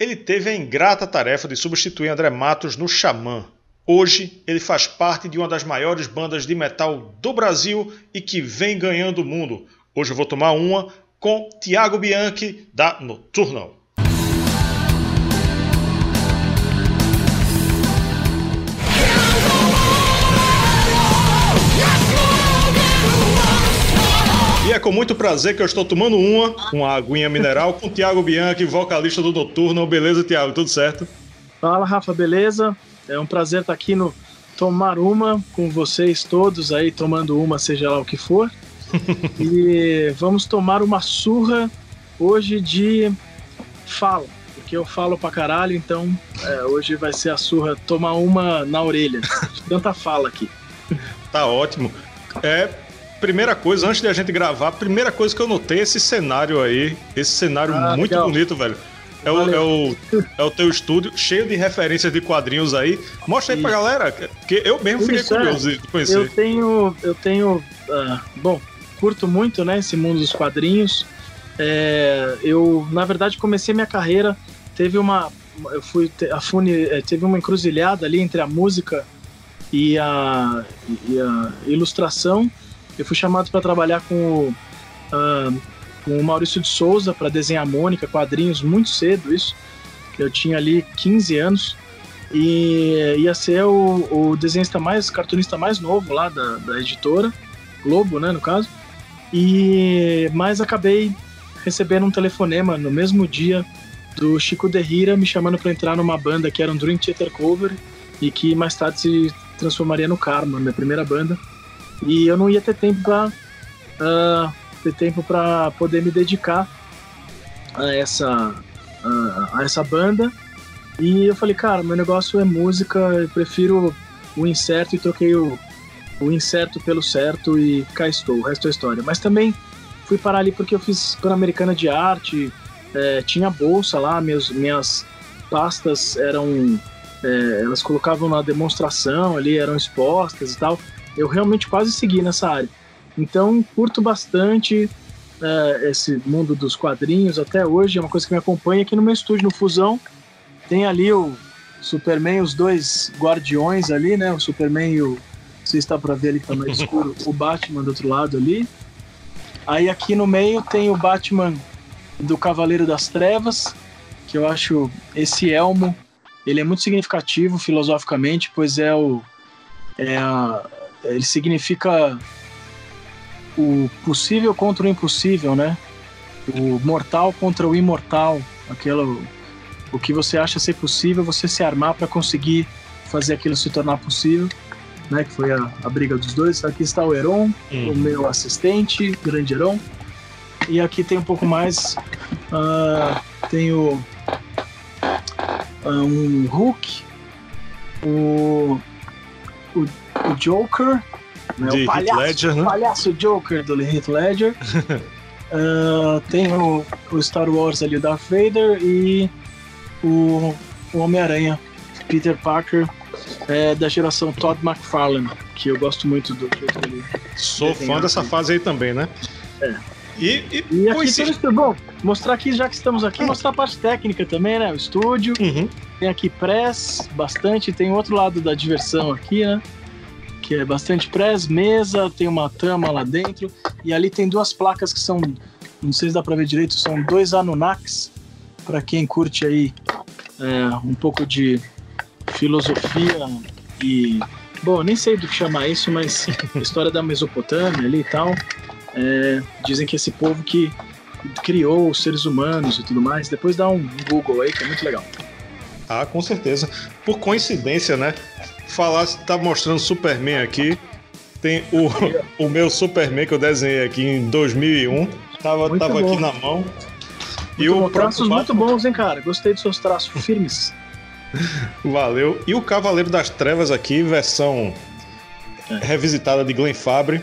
ele teve a ingrata tarefa de substituir André Matos no Xamã. Hoje, ele faz parte de uma das maiores bandas de metal do Brasil e que vem ganhando o mundo. Hoje eu vou tomar uma com Tiago Bianchi, da Nocturnal. Com muito prazer que eu estou tomando uma, uma aguinha mineral, com Tiago Bianchi, vocalista do Noturno. Beleza, Tiago? Tudo certo? Fala, Rafa, beleza? É um prazer estar aqui no Tomar Uma com vocês todos aí, tomando uma, seja lá o que for. e vamos tomar uma surra hoje de fala, porque eu falo pra caralho, então é, hoje vai ser a surra tomar uma na orelha. Tanta fala aqui. Tá ótimo. É, primeira coisa, antes de a gente gravar, a primeira coisa que eu notei é esse cenário aí. Esse cenário ah, muito legal. bonito, velho. É o, é, o, é o teu estúdio, cheio de referências de quadrinhos aí. Mostra aí pra galera, porque eu mesmo fiquei Isso, curioso é. de conhecer. Eu tenho. Eu tenho. Uh, bom, curto muito, né, esse mundo dos quadrinhos. É, eu, na verdade, comecei minha carreira. Teve uma. Eu fui. A Fune, é, teve uma encruzilhada ali entre a música e a, e a ilustração. Eu fui chamado para trabalhar com o. Uh, com o Maurício de Souza para desenhar Mônica, quadrinhos, muito cedo isso. Eu tinha ali 15 anos e ia ser o, o desenhista mais, cartunista mais novo lá da, da editora, Globo, né, no caso. E mas acabei recebendo um telefonema no mesmo dia do Chico Derrira me chamando para entrar numa banda que era um Dream Theater Cover e que mais tarde se transformaria no Karma, minha primeira banda. E eu não ia ter tempo para uh, ah, ter tempo para poder me dedicar a essa, a, a, essa banda. E eu falei, cara, meu negócio é música, eu prefiro o incerto e troquei o, o incerto pelo certo e cá estou, o resto é história. Mas também fui parar ali porque eu fiz Pan-Americana de Arte, é, tinha bolsa lá, minhas, minhas pastas eram. É, elas colocavam na demonstração ali, eram expostas e tal. Eu realmente quase segui nessa área. Então, curto bastante uh, esse mundo dos quadrinhos até hoje. É uma coisa que me acompanha aqui no meu estúdio, no Fusão. Tem ali o Superman, os dois guardiões ali, né? O Superman e o. Você está para ver ali que tá mais escuro, o Batman do outro lado ali. Aí aqui no meio tem o Batman do Cavaleiro das Trevas, que eu acho esse elmo, ele é muito significativo filosoficamente, pois é o é a, ele significa o possível contra o impossível, né? O mortal contra o imortal, aquilo o que você acha ser possível, você se armar para conseguir fazer aquilo se tornar possível, né? Que foi a, a briga dos dois. Aqui está o Heron, uhum. o meu assistente, grande Heron. E aqui tem um pouco mais, uh, tem o uh, um Hulk, o, o, o Joker, né? O palhaço, Ledger, né? palhaço Joker do Heath Ledger. uh, tem o, o, Star Wars ali, o Darth Vader e o, o Homem-Aranha, Peter Parker, é, da geração Todd McFarlane, que eu gosto muito do jeito dele. Sou fã dessa fase aí também, né? É. E, e, e aqui tudo isso, bom, mostrar aqui, já que estamos aqui, mostrar a parte técnica também, né? O estúdio. Uhum. Tem aqui press, bastante. Tem outro lado da diversão aqui, né? Que é bastante press, mesa, tem uma tama lá dentro, e ali tem duas placas que são, não sei se dá para ver direito, são dois Anunnakis, para quem curte aí é, um pouco de filosofia e. Bom, nem sei do que chamar isso, mas história da Mesopotâmia ali e tal. É, dizem que esse povo que criou os seres humanos e tudo mais. Depois dá um Google aí que é muito legal. Ah, com certeza. Por coincidência, né? Falar, tá mostrando Superman aqui. Tem o, o meu Superman que eu desenhei aqui em 2001. Tava, tava aqui na mão. Muito e bom, o traços muito bons, hein, cara? Gostei dos seus traços firmes. Valeu. E o Cavaleiro das Trevas aqui, versão é. revisitada de Glenn Fabre.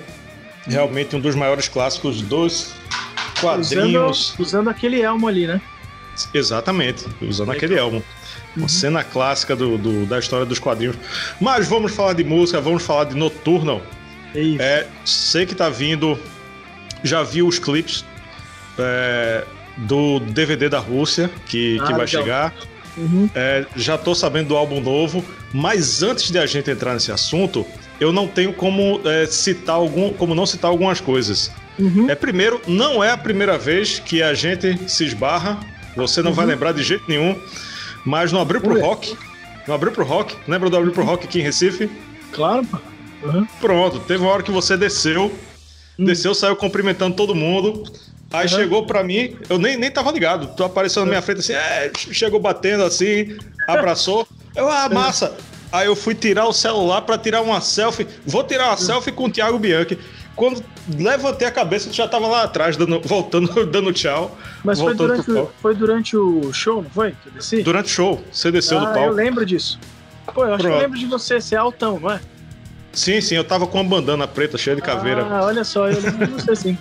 Realmente um dos maiores clássicos dos quadrinhos. Usando, usando aquele elmo ali, né? Exatamente, usando aquele elmo. Uma cena clássica do, do, da história dos quadrinhos. Mas vamos falar de música, vamos falar de Nocturnal. É, sei que tá vindo. Já vi os clipes. É, do DVD da Rússia, que, ah, que vai legal. chegar. Uhum. É, já tô sabendo do álbum novo, mas antes de a gente entrar nesse assunto, eu não tenho como é, citar algum, como não citar algumas coisas. Uhum. É primeiro, não é a primeira vez que a gente se esbarra. Você não uhum. vai lembrar de jeito nenhum. Mas no Abril pro Rock. No Abril pro Rock. Lembra do Abril pro Rock aqui em Recife? Claro, pô. Uhum. Pronto, teve uma hora que você desceu. Hum. Desceu, saiu cumprimentando todo mundo. Aí uhum. chegou pra mim, eu nem, nem tava ligado. Tu apareceu na minha frente assim, é, chegou batendo assim, abraçou. Eu, ah, massa. Aí eu fui tirar o celular para tirar uma selfie. Vou tirar uma selfie com o Thiago Bianchi. Quando levantei a cabeça, tu já tava lá atrás, dando, voltando, dando tchau. Mas foi durante, o, foi durante o show, não foi? Desci? Durante o show, você desceu ah, do palco. Eu lembro disso. Pô, eu acho Pronto. que eu lembro de você, você é altão, não é? Sim, sim, eu tava com uma bandana preta cheia de caveira. Ah, olha só, eu lembro de você sim.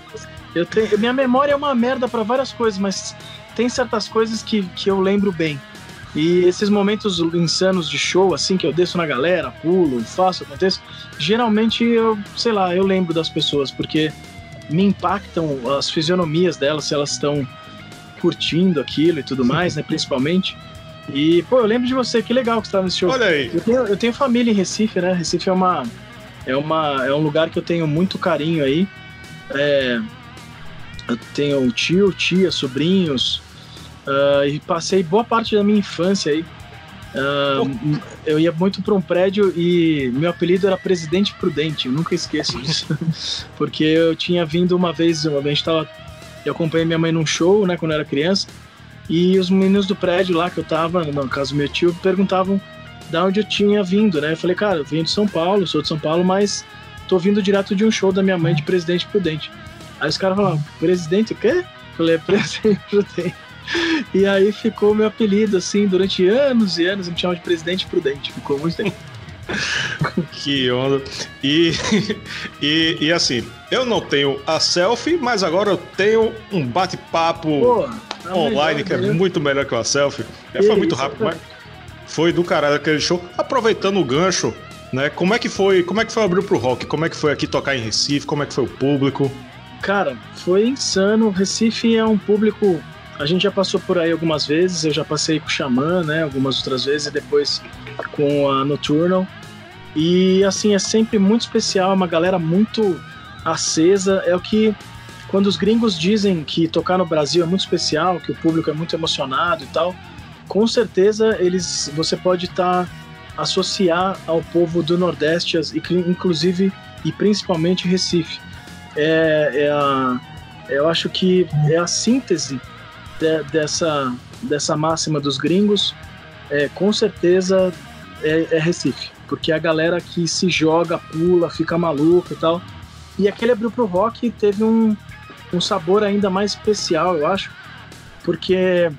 Eu tenho, minha memória é uma merda para várias coisas, mas tem certas coisas que, que eu lembro bem. E esses momentos insanos de show, assim, que eu desço na galera, pulo, faço, aconteço, geralmente eu, sei lá, eu lembro das pessoas, porque me impactam as fisionomias delas, se elas estão curtindo aquilo e tudo mais, né, principalmente. E, pô, eu lembro de você, que legal que você estava nesse show. Olha aí. Eu tenho, eu tenho família em Recife, né? Recife é uma, é uma é um lugar que eu tenho muito carinho aí. É, eu tenho tio, tia, sobrinhos, uh, e passei boa parte da minha infância aí. Uh, eu ia muito para um prédio e meu apelido era Presidente Prudente, eu nunca esqueço disso. Porque eu tinha vindo uma vez, uma vez tava, eu acompanhei minha mãe num show, né, quando eu era criança, e os meninos do prédio lá que eu tava, no caso do meu tio, perguntavam da onde eu tinha vindo, né? Eu falei, cara, eu vim de São Paulo, sou de São Paulo, mas tô vindo direto de um show da minha mãe de Presidente Prudente. Aí os caras falaram, presidente o quê? Eu falei, é presidente prudente. E aí ficou meu apelido, assim, durante anos e anos, me chamam de presidente prudente. Ficou muito tempo. que onda. E, e, e, assim, eu não tenho a selfie, mas agora eu tenho um bate-papo tá online que é muito melhor que a selfie. É, foi muito rápido, mas foi do caralho aquele show. Aproveitando o gancho, né? Como é que foi? Como é que foi abrir pro rock? Como é que foi aqui tocar em Recife? Como é que foi o público? Cara, foi insano. Recife é um público. A gente já passou por aí algumas vezes. Eu já passei com o Xamã, né? Algumas outras vezes, e depois com a Nocturnal. E assim, é sempre muito especial, é uma galera muito acesa. É o que. Quando os gringos dizem que tocar no Brasil é muito especial, que o público é muito emocionado e tal, com certeza eles você pode estar tá, associar ao povo do Nordeste, inclusive e principalmente Recife é, é a, eu acho que é a síntese de, dessa, dessa máxima dos gringos, é, com certeza é, é, Recife, porque a galera que se joga, pula, fica maluco e tal. E aquele abriu pro rock teve um, um sabor ainda mais especial, eu acho, porque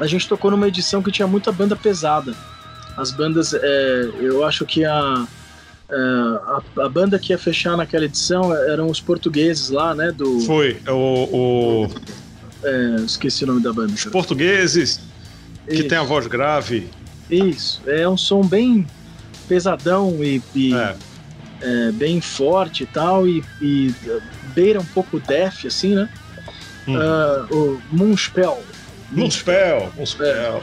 a gente tocou numa edição que tinha muita banda pesada. As bandas, é, eu acho que a é, a, a, banda que ia fechar naquela edição eram os portugueses lá, né? Do... Foi, é o. o... É, esqueci o nome da banda. Os portugueses, que Isso. tem a voz grave. Isso, é um som bem pesadão e, e é. É, bem forte e tal, e, e, beira um pouco death, assim, né? Hum. Uh, o Moonspell. Moonspell, Moonspell. É.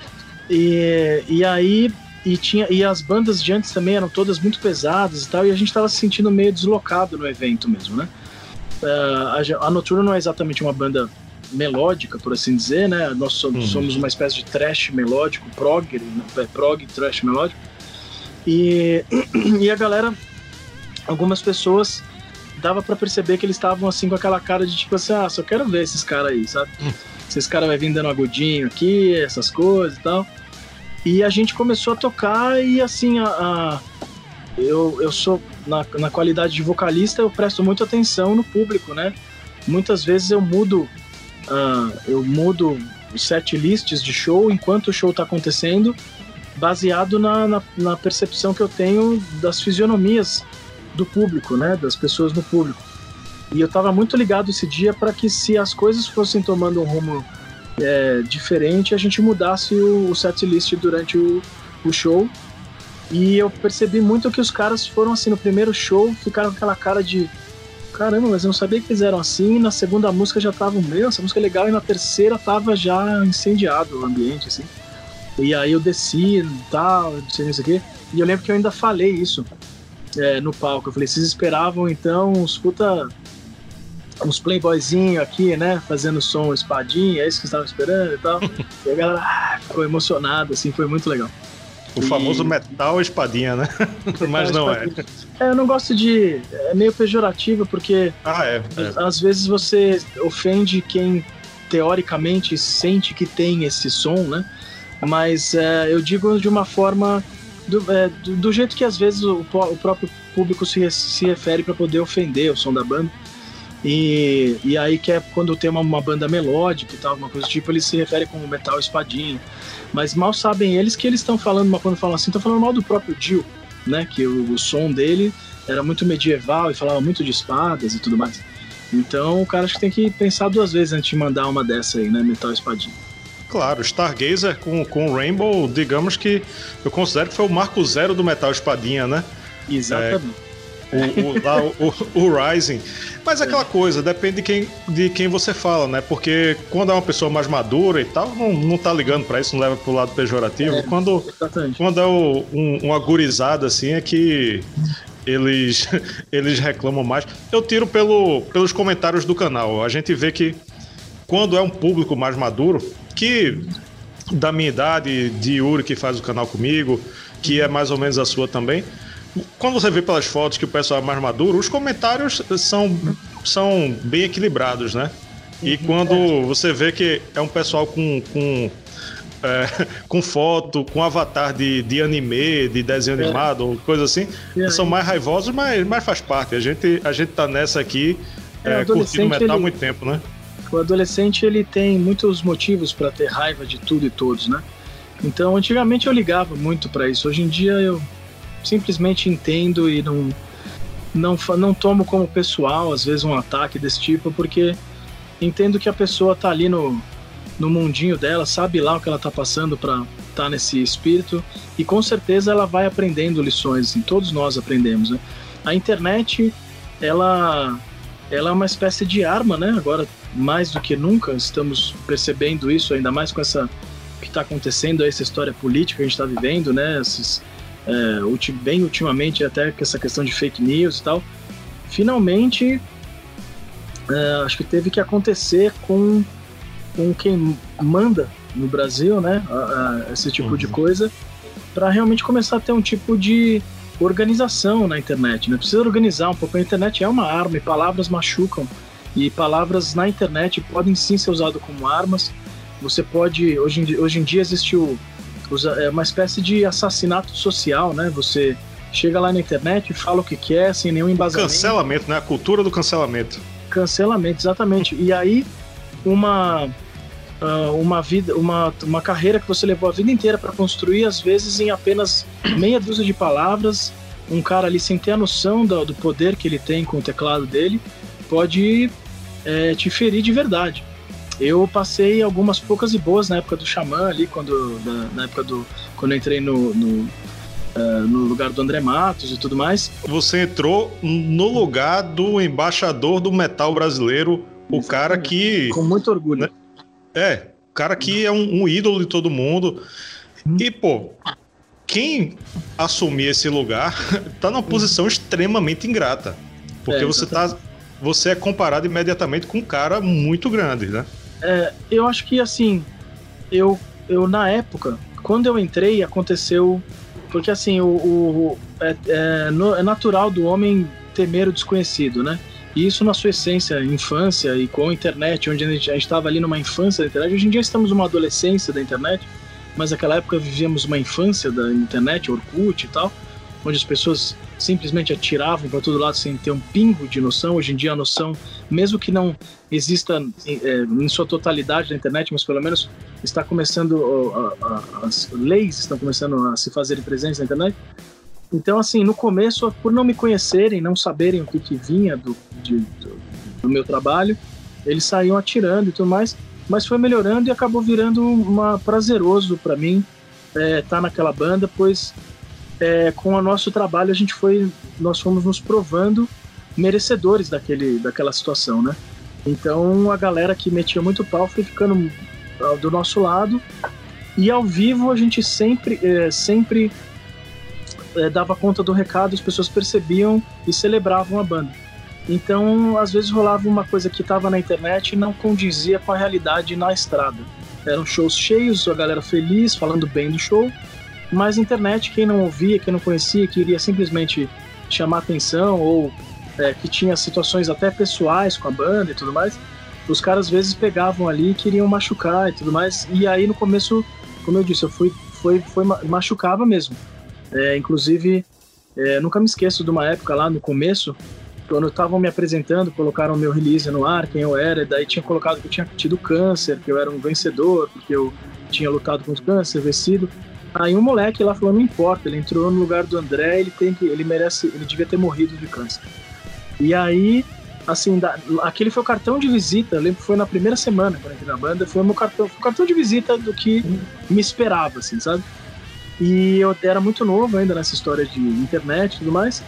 E, e aí e tinha e as bandas de antes também eram todas muito pesadas e tal, e a gente estava se sentindo meio deslocado no evento mesmo, né? Uh, a, a Noturno não é exatamente uma banda melódica, por assim dizer, né? Nós somos, uhum. somos uma espécie de trash melódico, prog, né? é, prog, trash melódico. E, e a galera, algumas pessoas dava para perceber que eles estavam assim com aquela cara de tipo assim, ah, só quero ver esses caras aí, sabe? Uhum. Esses caras vai vir dando agudinho aqui, essas coisas e tal. E a gente começou a tocar e assim, a, a eu, eu sou, na, na qualidade de vocalista, eu presto muita atenção no público, né? Muitas vezes eu mudo, uh, eu mudo set lists de show enquanto o show está acontecendo, baseado na, na, na, percepção que eu tenho das fisionomias do público, né? Das pessoas no público. E eu estava muito ligado esse dia para que se as coisas fossem tomando um rumo é, diferente, a gente mudasse o, o set list durante o, o show. E eu percebi muito que os caras foram assim, no primeiro show, ficaram com aquela cara de caramba, mas eu não sabia que fizeram assim. na segunda música já tava, meu, essa música é legal. E na terceira tava já incendiado o ambiente, assim. E aí eu desci e tal, não sei, o quê. E eu lembro que eu ainda falei isso é, no palco. Eu falei, vocês esperavam então uns puta. uns playboyzinhos aqui, né? Fazendo som espadinha, é isso que estavam esperando e tal. e a galera ah, ficou emocionada, assim, foi muito legal. O e... famoso metal espadinha, né? Mas não é. espadinha. é. Eu não gosto de. É meio pejorativo, porque. Ah, é, é. Às vezes você ofende quem teoricamente sente que tem esse som, né? Mas é, eu digo de uma forma do, é, do, do, jeito que às vezes o, o próprio público se, se refere para poder ofender o som da banda. E, e aí que é quando tem uma, uma banda melódica e tal, alguma coisa do tipo, eles se referem como metal espadinho. Mas mal sabem eles que eles estão falando, quando falam assim, estão falando mal do próprio Dio, né? Que o, o som dele era muito medieval e falava muito de espadas e tudo mais. Então o cara acho que tem que pensar duas vezes antes de mandar uma dessa aí, né? Metal espadinho. Claro, Stargazer com, com Rainbow, digamos que eu considero que foi o marco zero do Metal Espadinha, né? Exatamente. É, o, o, lá, o, o, Rising. Mas é aquela coisa, depende de quem, de quem você fala, né? Porque quando é uma pessoa mais madura e tal, não, não tá ligando para isso, não leva pro lado pejorativo. É, quando, quando é o, um, uma gurizada assim, é que eles, eles reclamam mais. Eu tiro pelo, pelos comentários do canal. A gente vê que quando é um público mais maduro, que da minha idade, de Yuri que faz o canal comigo, que é mais ou menos a sua também. Quando você vê pelas fotos que o pessoal é mais maduro, os comentários são, são bem equilibrados, né? E uhum. quando você vê que é um pessoal com, com, é, com foto, com avatar de, de anime, de desenho é. animado, ou coisa assim, são mais raivosos, mas, mas faz parte. A gente, a gente tá nessa aqui é, curtindo metal há ele... muito tempo, né? o adolescente ele tem muitos motivos para ter raiva de tudo e todos, né? Então, antigamente eu ligava muito para isso. Hoje em dia eu simplesmente entendo e não não não tomo como pessoal às vezes um ataque desse tipo, porque entendo que a pessoa tá ali no no mundinho dela, sabe lá o que ela tá passando para estar tá nesse espírito e com certeza ela vai aprendendo lições, assim, todos nós aprendemos, né? A internet ela ela é uma espécie de arma, né? Agora mais do que nunca estamos percebendo isso, ainda mais com essa que está acontecendo, essa história política que a gente está vivendo, né? Esses, é, bem ultimamente até com essa questão de fake news e tal. Finalmente, é, acho que teve que acontecer com, com quem manda no Brasil, né? A, a, esse tipo uhum. de coisa, para realmente começar a ter um tipo de organização na internet, né? Precisa organizar um pouco. A internet é uma arma e palavras machucam e palavras na internet podem sim ser usadas como armas. Você pode. Hoje em, hoje em dia existe o, é uma espécie de assassinato social, né? Você chega lá na internet e fala o que quer, sem nenhum embasamento. Cancelamento, né? A cultura do cancelamento. Cancelamento, exatamente. E aí, uma. Uh, uma vida, uma, uma carreira que você levou a vida inteira para construir, às vezes em apenas meia dúzia de palavras, um cara ali sem ter a noção do, do poder que ele tem com o teclado dele, pode é, te ferir de verdade. Eu passei algumas poucas e boas na época do Xamã ali, quando, na, na época do. Quando eu entrei no, no, uh, no, lugar do André Matos e tudo mais. Você entrou no lugar do embaixador do metal brasileiro, o Exatamente. cara que. Com muito orgulho. Né? É, o cara que é um, um ídolo de todo mundo. Hum. E, pô, quem assumir esse lugar tá numa posição extremamente ingrata. Porque é, você tá você é comparado imediatamente com um cara muito grande, né? É, eu acho que assim, eu, eu na época, quando eu entrei, aconteceu. Porque assim, o, o é, é, no, é, natural do homem temer o desconhecido, né? E isso na sua essência, infância e com a internet, onde a gente estava ali numa infância da internet. Hoje em dia estamos numa adolescência da internet, mas naquela época vivíamos uma infância da internet, Orkut e tal onde as pessoas simplesmente atiravam para todo lado sem ter um pingo de noção. Hoje em dia a noção, mesmo que não exista é, em sua totalidade na internet, mas pelo menos está começando a, a, as leis estão começando a se fazerem presentes na internet. Então assim, no começo, por não me conhecerem, não saberem o que, que vinha do, de, do, do meu trabalho, eles saíam atirando e tudo mais, mas foi melhorando e acabou virando uma prazeroso para mim estar é, tá naquela banda, pois é, com o nosso trabalho a gente foi, nós fomos nos provando merecedores daquele, daquela situação, né? Então a galera que metia muito pau foi ficando ah, do nosso lado e ao vivo a gente sempre, é, sempre é, dava conta do recado, as pessoas percebiam e celebravam a banda. Então, às vezes rolava uma coisa que estava na internet e não condizia com a realidade na estrada. Eram shows cheios, a galera feliz, falando bem do show, mas internet, quem não ouvia, quem não conhecia, queria simplesmente chamar atenção ou é, que tinha situações até pessoais com a banda e tudo mais, os caras às vezes pegavam ali e queriam machucar e tudo mais. E aí no começo, como eu disse, eu fui, foi, foi machucava mesmo. É, inclusive, é, nunca me esqueço de uma época lá no começo, quando estavam me apresentando, colocaram meu release no ar, quem eu era, e daí tinha colocado que eu tinha tido câncer, que eu era um vencedor, porque eu tinha lutado contra o câncer, vencido. Aí um moleque lá falou, não importa, ele entrou no lugar do André, ele tem que, ele merece, ele devia ter morrido de câncer. E aí, assim, da, aquele foi o cartão de visita, eu lembro foi na primeira semana eu entrei na banda, foi o meu cartão, o cartão de visita do que me esperava, assim, sabe? E eu era muito novo ainda nessa história de internet e tudo mais.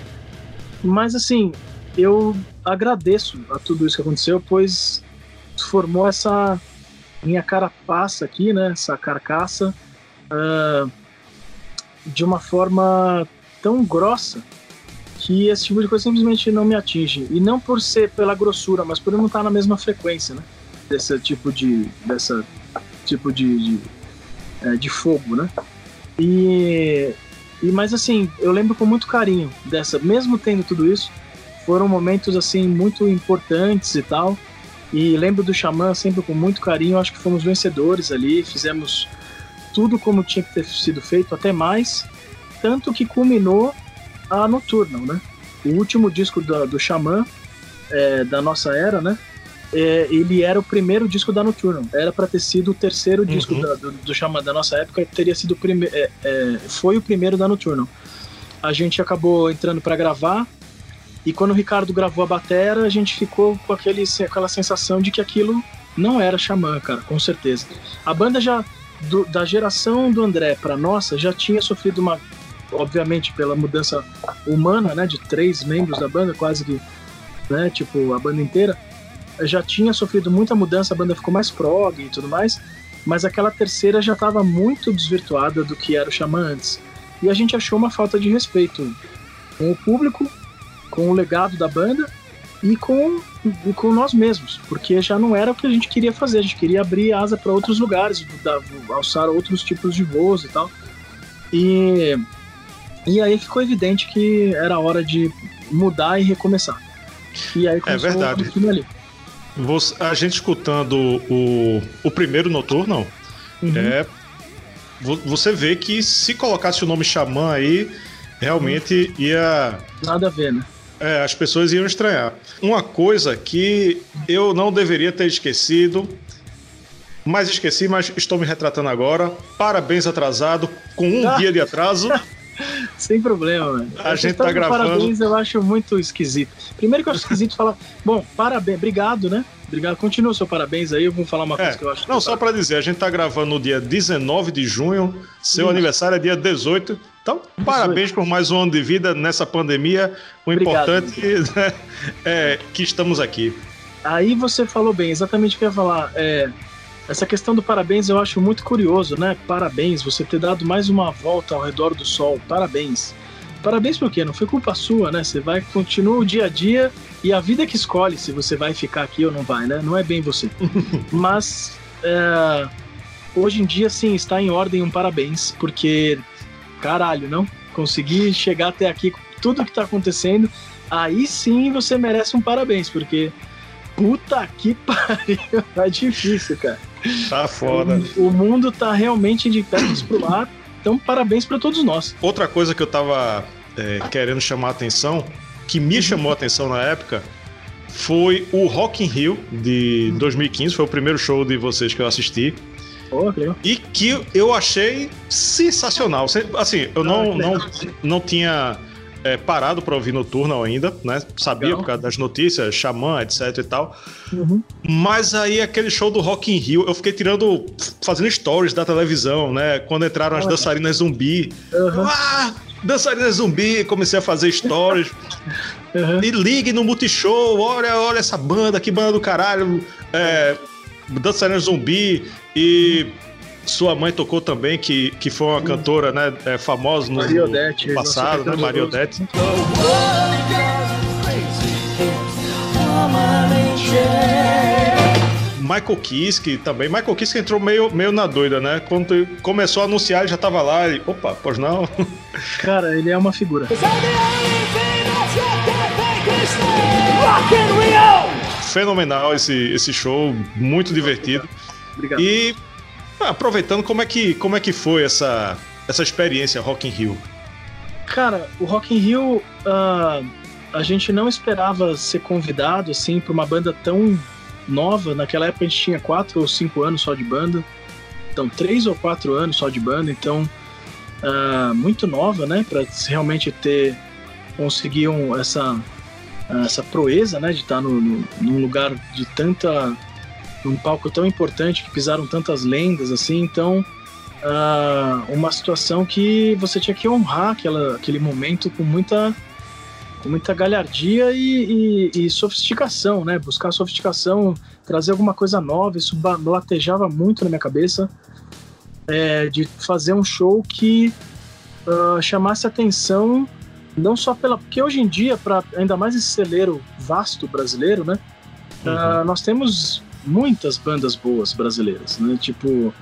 Mas assim, eu agradeço a tudo isso que aconteceu, pois formou essa minha carapaça aqui, né? Essa carcaça uh, de uma forma tão grossa que esse tipo de coisa simplesmente não me atinge. E não por ser pela grossura, mas por eu não estar na mesma frequência, né? Desse tipo de. dessa tipo de, de, é, de fogo, né? E, e. Mas assim, eu lembro com muito carinho dessa, mesmo tendo tudo isso, foram momentos assim muito importantes e tal. E lembro do Xamã sempre com muito carinho, acho que fomos vencedores ali, fizemos tudo como tinha que ter sido feito, até mais, tanto que culminou a Nocturnal, né? O último disco do, do Xamã, é, da nossa era, né? É, ele era o primeiro disco da Nocturnal. Era para ter sido o terceiro disco uhum. da, do, do Xamã da nossa época, teria sido o primeiro. É, é, foi o primeiro da Nocturnal. A gente acabou entrando para gravar, e quando o Ricardo gravou a batera, a gente ficou com aquele, aquela sensação de que aquilo não era Xamã, cara, com certeza. A banda já, do, da geração do André para nossa, já tinha sofrido uma, obviamente, pela mudança humana, né, de três membros da banda, quase que, né, tipo, a banda inteira, já tinha sofrido muita mudança, a banda ficou mais prog e tudo mais, mas aquela terceira já estava muito desvirtuada do que era o Xamã antes. E a gente achou uma falta de respeito com o público com o legado da banda e com, e com nós mesmos, porque já não era o que a gente queria fazer, a gente queria abrir asa para outros lugares, alçar outros tipos de voos e tal. E, e aí ficou evidente que era hora de mudar e recomeçar. E aí é verdade. Ali. Você, a gente escutando o, o primeiro noturno, uhum. é, você vê que se colocasse o nome Xamã aí, realmente uhum. ia. Nada a ver, né? É, as pessoas iam estranhar. Uma coisa que eu não deveria ter esquecido, mas esqueci, mas estou me retratando agora. Parabéns atrasado, com um ah. dia de atraso. Sem problema, mano. A, gente tá gravando. Parabéns, eu acho muito esquisito. Primeiro que eu acho esquisito falar, bom, parabéns, obrigado, né? Obrigado. Continua o seu parabéns aí, eu vou falar uma coisa é, que eu acho. Não, só para dizer, a gente tá gravando no dia 19 de junho, seu Isso. aniversário é dia 18. Então, 18. parabéns por mais um ano de vida nessa pandemia. O Obrigado, importante né, é que estamos aqui. Aí você falou bem, exatamente o que eu ia falar. É, essa questão do parabéns eu acho muito curioso, né? Parabéns, você ter dado mais uma volta ao redor do sol. Parabéns. Parabéns por quê? Não foi culpa sua, né? Você vai, continua o dia a dia e a vida que escolhe se você vai ficar aqui ou não vai, né? Não é bem você. Mas é, hoje em dia, sim, está em ordem um parabéns, porque caralho, não? Consegui chegar até aqui com tudo que está acontecendo. Aí sim você merece um parabéns, porque puta que pariu, tá difícil, cara. Tá foda. O, o mundo tá realmente de pernas pro ar. Então, parabéns para todos nós. Outra coisa que eu tava é, querendo chamar a atenção, que me chamou a atenção na época, foi o Rock in Rio de 2015. Foi o primeiro show de vocês que eu assisti. Oh, e que eu achei sensacional. Assim, eu não, não, não tinha é, parado para ouvir noturno ainda, né? Sabia Legal. por causa das notícias, Xamã, etc e tal. Uhum. Mas aí aquele show do Rock in Rio, eu fiquei tirando, fazendo stories da televisão, né? Quando entraram as dançarinas zumbi. Uhum. Ah, dançarinas zumbi, comecei a fazer stories. Uhum. E ligue no Multishow, olha, olha essa banda, que banda do caralho. É, Dançarina Zumbi e sua mãe tocou também, que, que foi uma cantora né, é, famosa no, Mariodete, no passado, né? Mariodete. Michael Kiske também. Michael Kiske entrou meio, meio na doida, né? Quando começou a anunciar, ele já tava lá. E, opa, pois não? Cara, ele é uma figura. Fenomenal esse, esse show, muito divertido. Obrigado. E aproveitando, como é que, como é que foi essa, essa experiência Rock in Rio? Cara, o Rock in Rio, uh, a gente não esperava ser convidado assim para uma banda tão nova. Naquela época a gente tinha quatro ou cinco anos só de banda, então três ou quatro anos só de banda, então uh, muito nova, né? Para realmente ter conseguido essa essa proeza, né? De estar no, no, num lugar de tanta num palco tão importante que pisaram tantas lendas assim, então uh, uma situação que você tinha que honrar aquela, aquele momento com muita com muita galhardia e, e, e, sofisticação, né? Buscar sofisticação, trazer alguma coisa nova, isso latejava muito na minha cabeça é, de fazer um show que uh, chamasse atenção não só pela porque hoje em dia para ainda mais esse celeiro vasto brasileiro, né? Uhum. Uh, nós temos muitas bandas boas brasileiras, né? Tipo,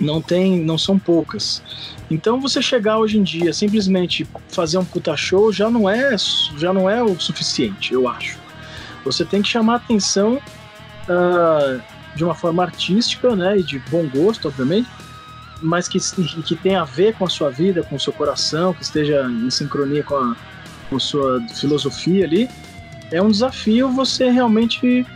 não tem, não são poucas. Então você chegar hoje em dia simplesmente fazer um puta show já não é, já não é o suficiente, eu acho. Você tem que chamar atenção uh, de uma forma artística, né, e de bom gosto, obviamente, mas que, que tenha a ver com a sua vida, com o seu coração, que esteja em sincronia com a, com a sua filosofia ali. É um desafio você realmente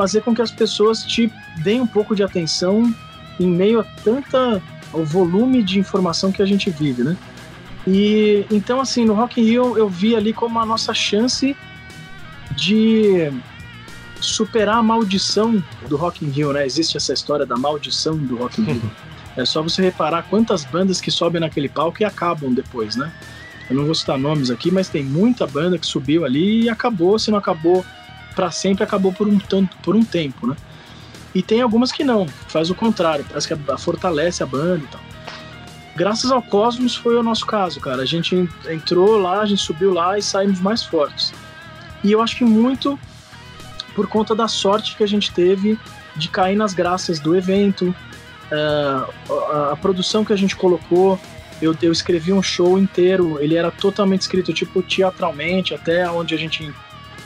fazer com que as pessoas te deem um pouco de atenção em meio a tanta o volume de informação que a gente vive, né? E então assim, no Rock in Rio eu vi ali como a nossa chance de superar a maldição do Rock in Rio, né? Existe essa história da maldição do Rock in Rio. é só você reparar quantas bandas que sobem naquele palco e acabam depois, né? Eu não vou citar nomes aqui, mas tem muita banda que subiu ali e acabou, se não acabou para sempre acabou por um tanto, por um tempo, né? E tem algumas que não, faz o contrário, parece que fortalece a banda e tal. Graças ao Cosmos foi o nosso caso, cara. A gente entrou lá, a gente subiu lá e saímos mais fortes. E eu acho que muito por conta da sorte que a gente teve de cair nas graças do evento, uh, a, a, produção que a gente colocou. Eu, eu escrevi um show inteiro, ele era totalmente escrito tipo teatralmente, até onde a gente.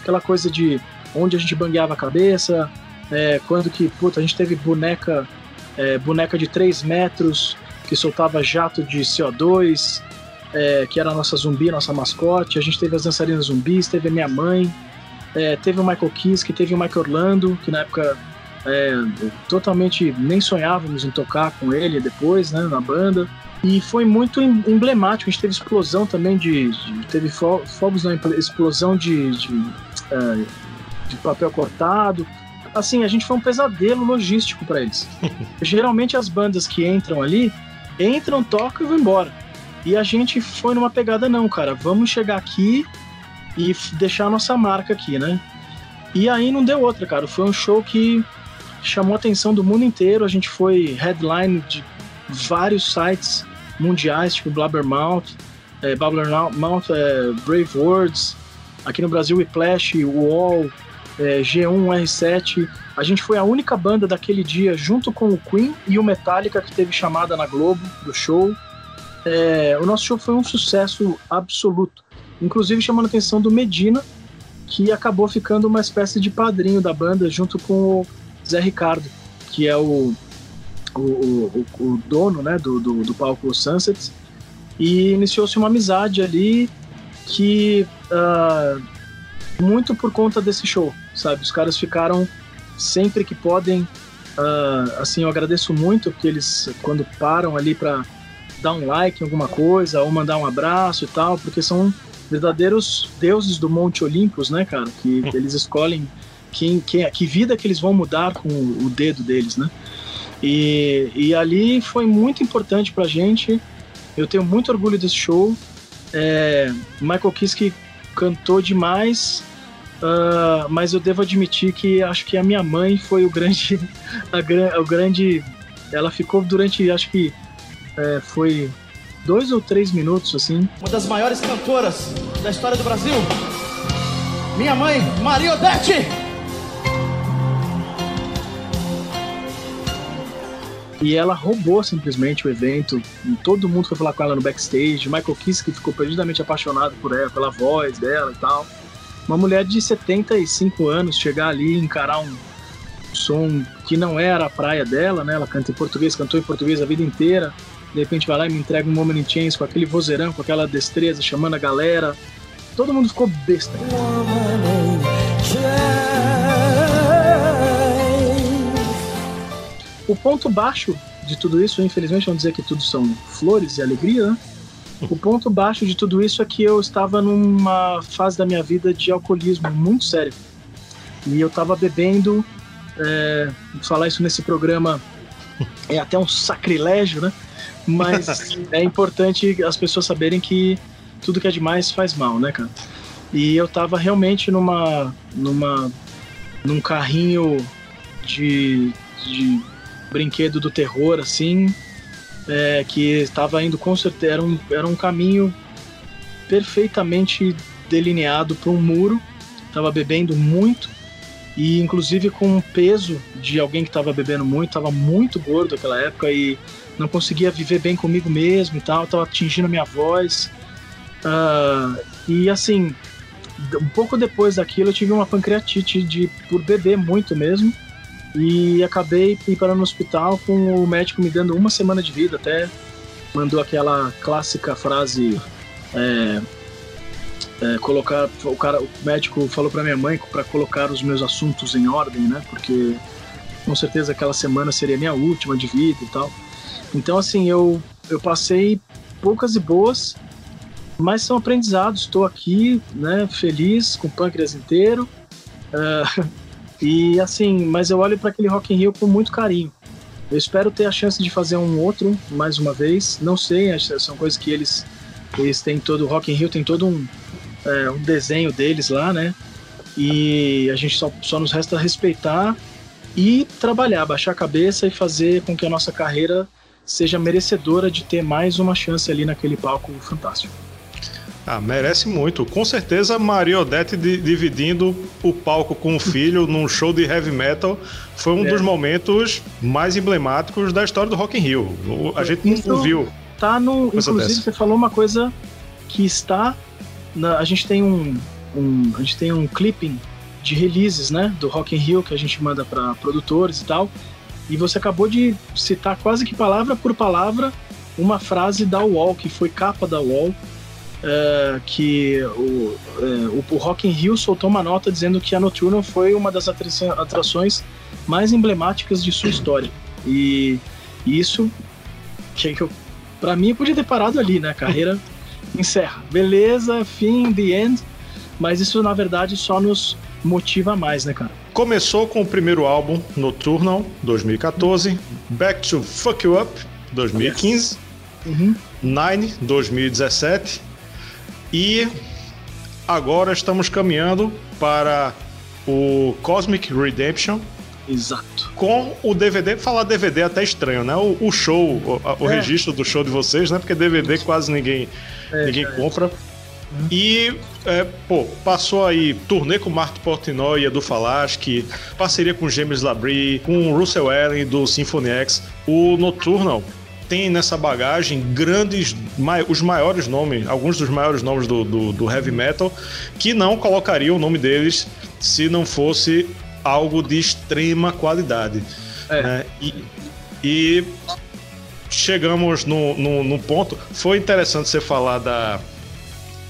aquela coisa de onde a gente bangueava a cabeça, é, quando que, puta, a gente teve boneca, é, boneca de 3 metros que soltava jato de CO2, é, que era a nossa zumbi, nossa mascote. A gente teve as dançarinas zumbis, teve a minha mãe, é, teve o Michael Kiss, que teve o Michael Orlando, que na época é, totalmente nem sonhávamos em tocar com ele depois, né, na banda. E foi muito emblemático. A gente teve explosão também de. de teve fogos na explosão de, de, é, de papel cortado. Assim, a gente foi um pesadelo logístico para eles. Geralmente as bandas que entram ali, entram, tocam e vão embora. E a gente foi numa pegada, não, cara, vamos chegar aqui e deixar a nossa marca aqui, né? E aí não deu outra, cara. Foi um show que chamou a atenção do mundo inteiro. A gente foi headline de vários sites mundiais, tipo Blabbermouth, é, Blabbermouth, é, Brave Words, aqui no Brasil, Whiplash, Wall, é, G1, R7. A gente foi a única banda daquele dia, junto com o Queen e o Metallica, que teve chamada na Globo do show. É, o nosso show foi um sucesso absoluto, inclusive chamando a atenção do Medina, que acabou ficando uma espécie de padrinho da banda, junto com o Zé Ricardo, que é o, o, o, o dono né, do, do, do palco Sunsets. E iniciou-se uma amizade ali que uh, muito por conta desse show sabe? Os caras ficaram sempre que podem. Uh, assim, eu agradeço muito porque eles, quando param ali para dar um like em alguma coisa ou mandar um abraço e tal, porque são verdadeiros deuses do Monte Olympus, né, cara? Que eles escolhem quem, quem, que vida que eles vão mudar com o, o dedo deles, né? E, e ali foi muito importante pra gente. Eu tenho muito orgulho desse show. É, Michael Kiske cantou demais, uh, mas eu devo admitir que acho que a minha mãe foi o grande, a, o grande, ela ficou durante, acho que é, foi dois ou três minutos assim. Uma das maiores cantoras da história do Brasil, minha mãe, Maria Odete. E ela roubou simplesmente o evento. Todo mundo foi falar com ela no backstage. Michael Kiske ficou perdidamente apaixonado por ela, pela voz dela e tal. Uma mulher de 75 anos chegar ali e encarar um som que não era a praia dela, né? Ela canta em português, cantou em português a vida inteira. De repente vai lá e me entrega um Moment in Chains com aquele vozeirão, com aquela destreza, chamando a galera. Todo mundo ficou besta. O ponto baixo de tudo isso, infelizmente, vamos dizer que tudo são flores e alegria, né? O ponto baixo de tudo isso é que eu estava numa fase da minha vida de alcoolismo muito sério. E eu estava bebendo. É, falar isso nesse programa é até um sacrilégio, né? Mas é importante as pessoas saberem que tudo que é demais faz mal, né, cara? E eu estava realmente numa. numa. num carrinho de, de brinquedo do terror, assim, é, que estava indo com certeza. Era um, era um caminho perfeitamente delineado para um muro. Estava bebendo muito e, inclusive, com um peso de alguém que estava bebendo muito. Estava muito gordo naquela época e não conseguia viver bem comigo mesmo e tal. Estava atingindo a minha voz. Uh, e assim, um pouco depois daquilo, eu tive uma pancreatite de por beber muito mesmo. E acabei ir para no hospital com o médico me dando uma semana de vida, até. Mandou aquela clássica frase é, é, colocar o cara o médico falou para minha mãe para colocar os meus assuntos em ordem né? Porque com certeza aquela semana seria minha última de vida e tal. Então assim eu eu passei poucas e boas mas são aprendizados. Estou aqui né feliz com o pâncreas inteiro. Uh, E assim, mas eu olho para aquele Rock in Rio com muito carinho. Eu espero ter a chance de fazer um outro mais uma vez. Não sei, são coisas que eles eles têm todo o Rock in Rio tem todo um, é, um desenho deles lá, né? E a gente só, só nos resta respeitar e trabalhar, baixar a cabeça e fazer com que a nossa carreira seja merecedora de ter mais uma chance ali naquele palco fantástico. Ah, merece muito. Com certeza, Maria Odete dividindo o palco com o filho num show de heavy metal foi um é. dos momentos mais emblemáticos da história do Rock in Rio. A gente Isso não viu. Tá no, inclusive, dessa. você falou uma coisa que está. Na, a gente tem um, um, a gente tem um clipping de releases, né, do Rock in Rio que a gente manda para produtores e tal. E você acabou de citar quase que palavra por palavra uma frase da Wall que foi capa da Wall é, que o, é, o, Rock in Rio soltou uma nota dizendo que a Nocturnal foi uma das atrações mais emblemáticas de sua história. E, isso, que, que eu, pra mim, podia ter parado ali, né? A carreira encerra. Beleza, fim, the end. Mas isso, na verdade, só nos motiva mais, né, cara? Começou com o primeiro álbum, Nocturnal, 2014, Back to Fuck You Up, 2015, uhum. Nine, 2017, e agora estamos caminhando para o Cosmic Redemption. Exato. Com o DVD, falar DVD é até estranho, né? O, o show, o, o é. registro do show de vocês, né? Porque DVD quase ninguém, é, ninguém é. compra. Uhum. E, é, pô, passou aí turnê com Mark Portnoy e Edu Falaschi, parceria com James Labrie, com Russell Allen do Symphony X, o Nocturnal tem nessa bagagem grandes, os maiores nomes, alguns dos maiores nomes do, do, do heavy metal, que não colocariam o nome deles se não fosse algo de extrema qualidade. É. Né? E, e, chegamos no, no, no, ponto. Foi interessante você falar da,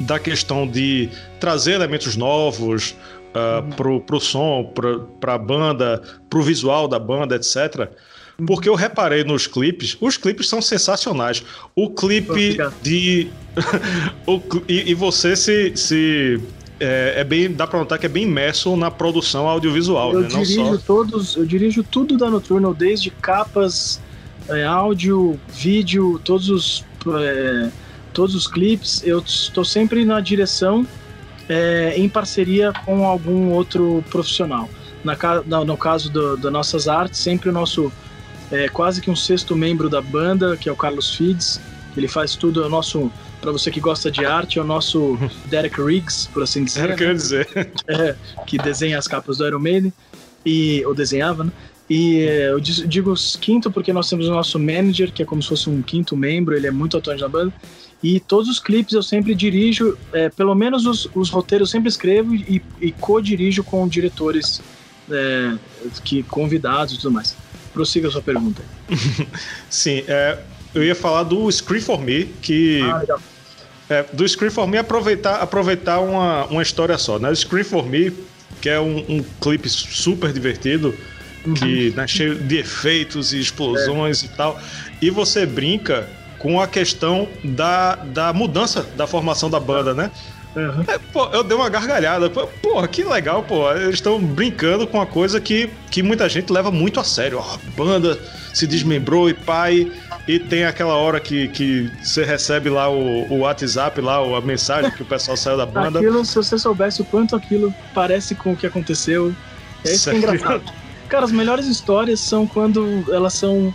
da questão de trazer elementos novos uh, uhum. pro, pro som, pra, pra banda, pro visual da banda, etc. Porque eu reparei nos clipes, os clipes são sensacionais. O clipe de. o, e, e, você se. se é, é, bem, dá pra notar que é bem imerso na produção audiovisual. Eu né? dirijo só... todos, eu dirijo tudo da Nocturnal, desde capas, é, áudio, vídeo, todos os, é, todos os clipes. Eu estou sempre na direção é, em parceria com algum outro profissional. Na, no caso das do nossas artes, sempre o nosso é, quase que um sexto membro da banda, que é o Carlos Fides. Ele faz tudo, é o nosso, para você que gosta de arte, é o nosso Derek Riggs, por assim dizer. Era o que eu ia dizer. É, que desenha as capas do Iron Maiden, e, ou desenhava, né? E é, eu digo quinto porque nós temos o nosso manager, que é como se fosse um quinto membro, ele é muito atuante na banda. E todos os clipes eu sempre dirijo, é, pelo menos os, os, roteiros eu sempre escrevo e, e co-dirijo com diretores é, que convidados e tudo mais. Prossiga a sua pergunta. Sim, é, eu ia falar do Screen for Me, que. Ah, legal. É, do Screen for Me aproveitar, aproveitar uma, uma história só. Né? O Screen for Me, que é um, um clipe super divertido, uhum. que né, cheio de efeitos e explosões é. e tal. E você brinca com a questão da, da mudança da formação da banda, né? Uhum. É, pô, eu dei uma gargalhada. Pô, que legal, pô. Eles estão brincando com uma coisa que, que muita gente leva muito a sério. a banda se desmembrou e pai. E tem aquela hora que, que você recebe lá o, o WhatsApp, lá, a mensagem que o pessoal saiu da banda. Aquilo, se você soubesse o quanto aquilo parece com o que aconteceu, é isso que é engraçado. Cara, as melhores histórias são quando elas são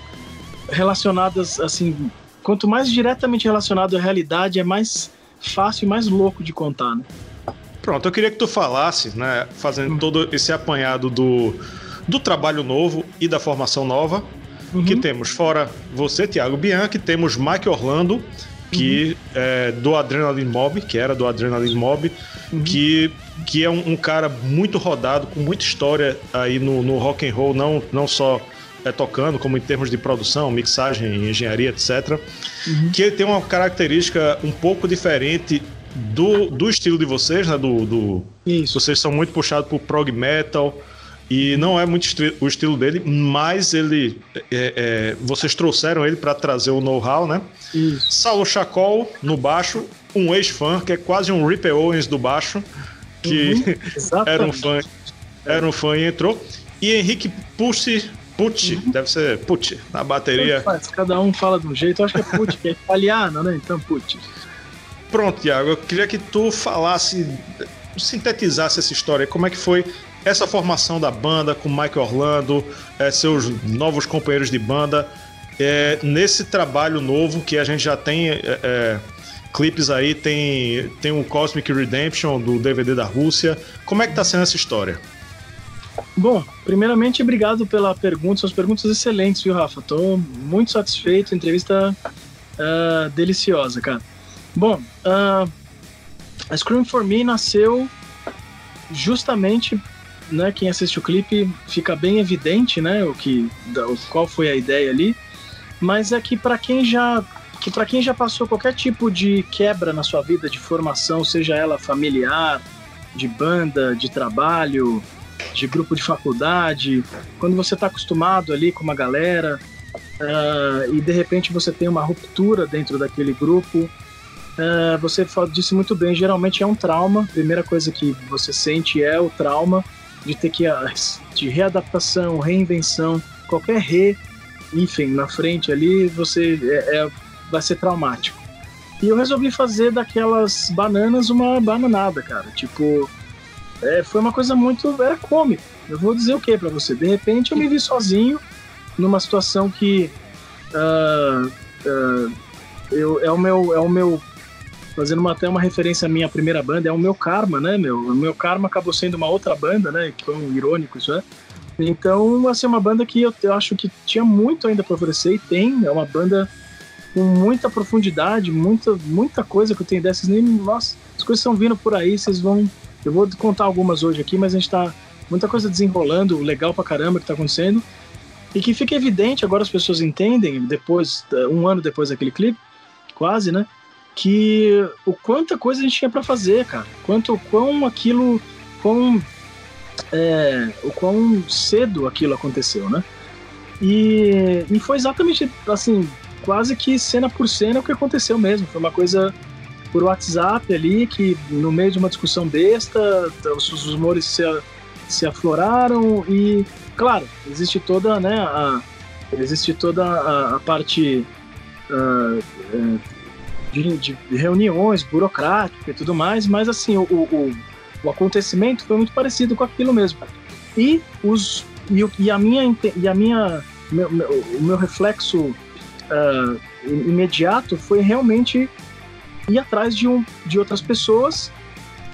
relacionadas, assim, quanto mais diretamente relacionado à realidade, é mais fácil e mais louco de contar, né? Pronto, eu queria que tu falasse, né, fazendo uhum. todo esse apanhado do, do trabalho novo e da formação nova, uhum. que temos fora você, Thiago Bianchi, temos Mike Orlando, que uhum. é do Adrenaline Mob, que era do Adrenaline Mob, uhum. que, que é um, um, cara muito rodado, com muita história aí no, no rock and roll, não, não só é, tocando, como em termos de produção, mixagem, engenharia, etc. Uhum. Que ele tem uma característica um pouco diferente do, do estilo de vocês, né? Do, do Isso. Vocês são muito puxados por prog metal. E não é muito o estilo dele, mas ele. É, é, vocês trouxeram ele para trazer o know-how, né? Isso. Saulo Chacol no baixo, um ex-fã, que é quase um Ripper Owens do baixo, que uhum, era um fã. Era um fã e entrou. E Henrique Pussi Put, uhum. deve ser Put, na bateria. Cada um fala de um jeito, eu acho que é Put, que é italiano, né? Então Put. Pronto, Thiago, eu queria que tu falasse, sintetizasse essa história. Como é que foi essa formação da banda com Mike Orlando, é, seus novos companheiros de banda, é, nesse trabalho novo que a gente já tem é clipes aí, tem, tem o Cosmic Redemption do DVD da Rússia. Como é que tá sendo essa história? Bom, primeiramente, obrigado pela pergunta. Suas perguntas excelentes, viu, Rafa? Tô muito satisfeito. Entrevista uh, deliciosa, cara. Bom, uh, a Scream for Me nasceu justamente, né? Quem assiste o clipe fica bem evidente, né? O que, qual foi a ideia ali. Mas é que para quem já que para quem já passou qualquer tipo de quebra na sua vida de formação, seja ela familiar, de banda, de trabalho, de grupo de faculdade, quando você está acostumado ali com uma galera uh, e de repente você tem uma ruptura dentro daquele grupo, uh, você disse muito bem, geralmente é um trauma. A primeira coisa que você sente é o trauma de ter que ah, de readaptação, reinvenção, qualquer re, enfim, na frente ali, você é, é, vai ser traumático. E eu resolvi fazer daquelas bananas uma bananada, cara. Tipo, é, foi uma coisa muito. Era cômico. Eu vou dizer o que para você? De repente eu me vi sozinho numa situação que. Uh, uh, eu, é o meu. É o meu fazendo uma, até uma referência à minha primeira banda, é o meu karma, né, meu? O meu karma acabou sendo uma outra banda, né? Que foi um irônico isso é. Então, assim, uma banda que eu, eu acho que tinha muito ainda para oferecer e tem. É uma banda com muita profundidade, muita, muita coisa que eu tenho dessas. Nem, nossa, as coisas estão vindo por aí, vocês vão eu vou contar algumas hoje aqui, mas a gente tá muita coisa desenrolando, legal pra caramba que tá acontecendo. E que fica evidente, agora as pessoas entendem, depois, um ano depois daquele clipe, quase, né? Que o quanta coisa a gente tinha para fazer, cara. Quanto, quão aquilo, quão, é, o quão cedo aquilo aconteceu, né? E, e foi exatamente assim, quase que cena por cena o que aconteceu mesmo. Foi uma coisa por WhatsApp ali, que no meio de uma discussão besta, os, rumores se, se afloraram e, claro, existe toda, né, a, existe toda a, a parte uh, de, de reuniões burocráticas e tudo mais, mas assim, o, o, o, acontecimento foi muito parecido com aquilo mesmo. E, os, e, e a minha, e a minha meu, meu, o meu reflexo uh, imediato foi realmente ir atrás de, um, de outras pessoas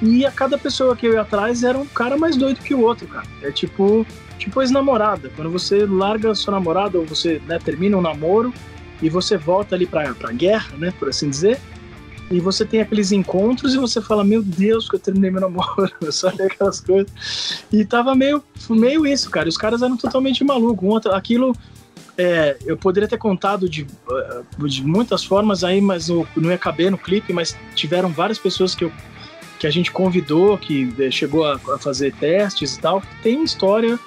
e a cada pessoa que eu ia atrás era um cara mais doido que o outro, cara. É tipo, tipo ex-namorada. Quando você larga sua namorada ou você né, termina um namoro e você volta ali pra, pra guerra, né, por assim dizer, e você tem aqueles encontros e você fala, meu Deus, que eu terminei meu namoro, sabe aquelas coisas. E tava meio, meio isso, cara. Os caras eram totalmente malucos. aquilo, é, eu poderia ter contado de, eh, de muitas formas aí, mas não, não ia caber no clipe, mas tiveram várias pessoas que, eu, que a gente convidou, que eh, chegou a, a fazer testes e tal. Tem história,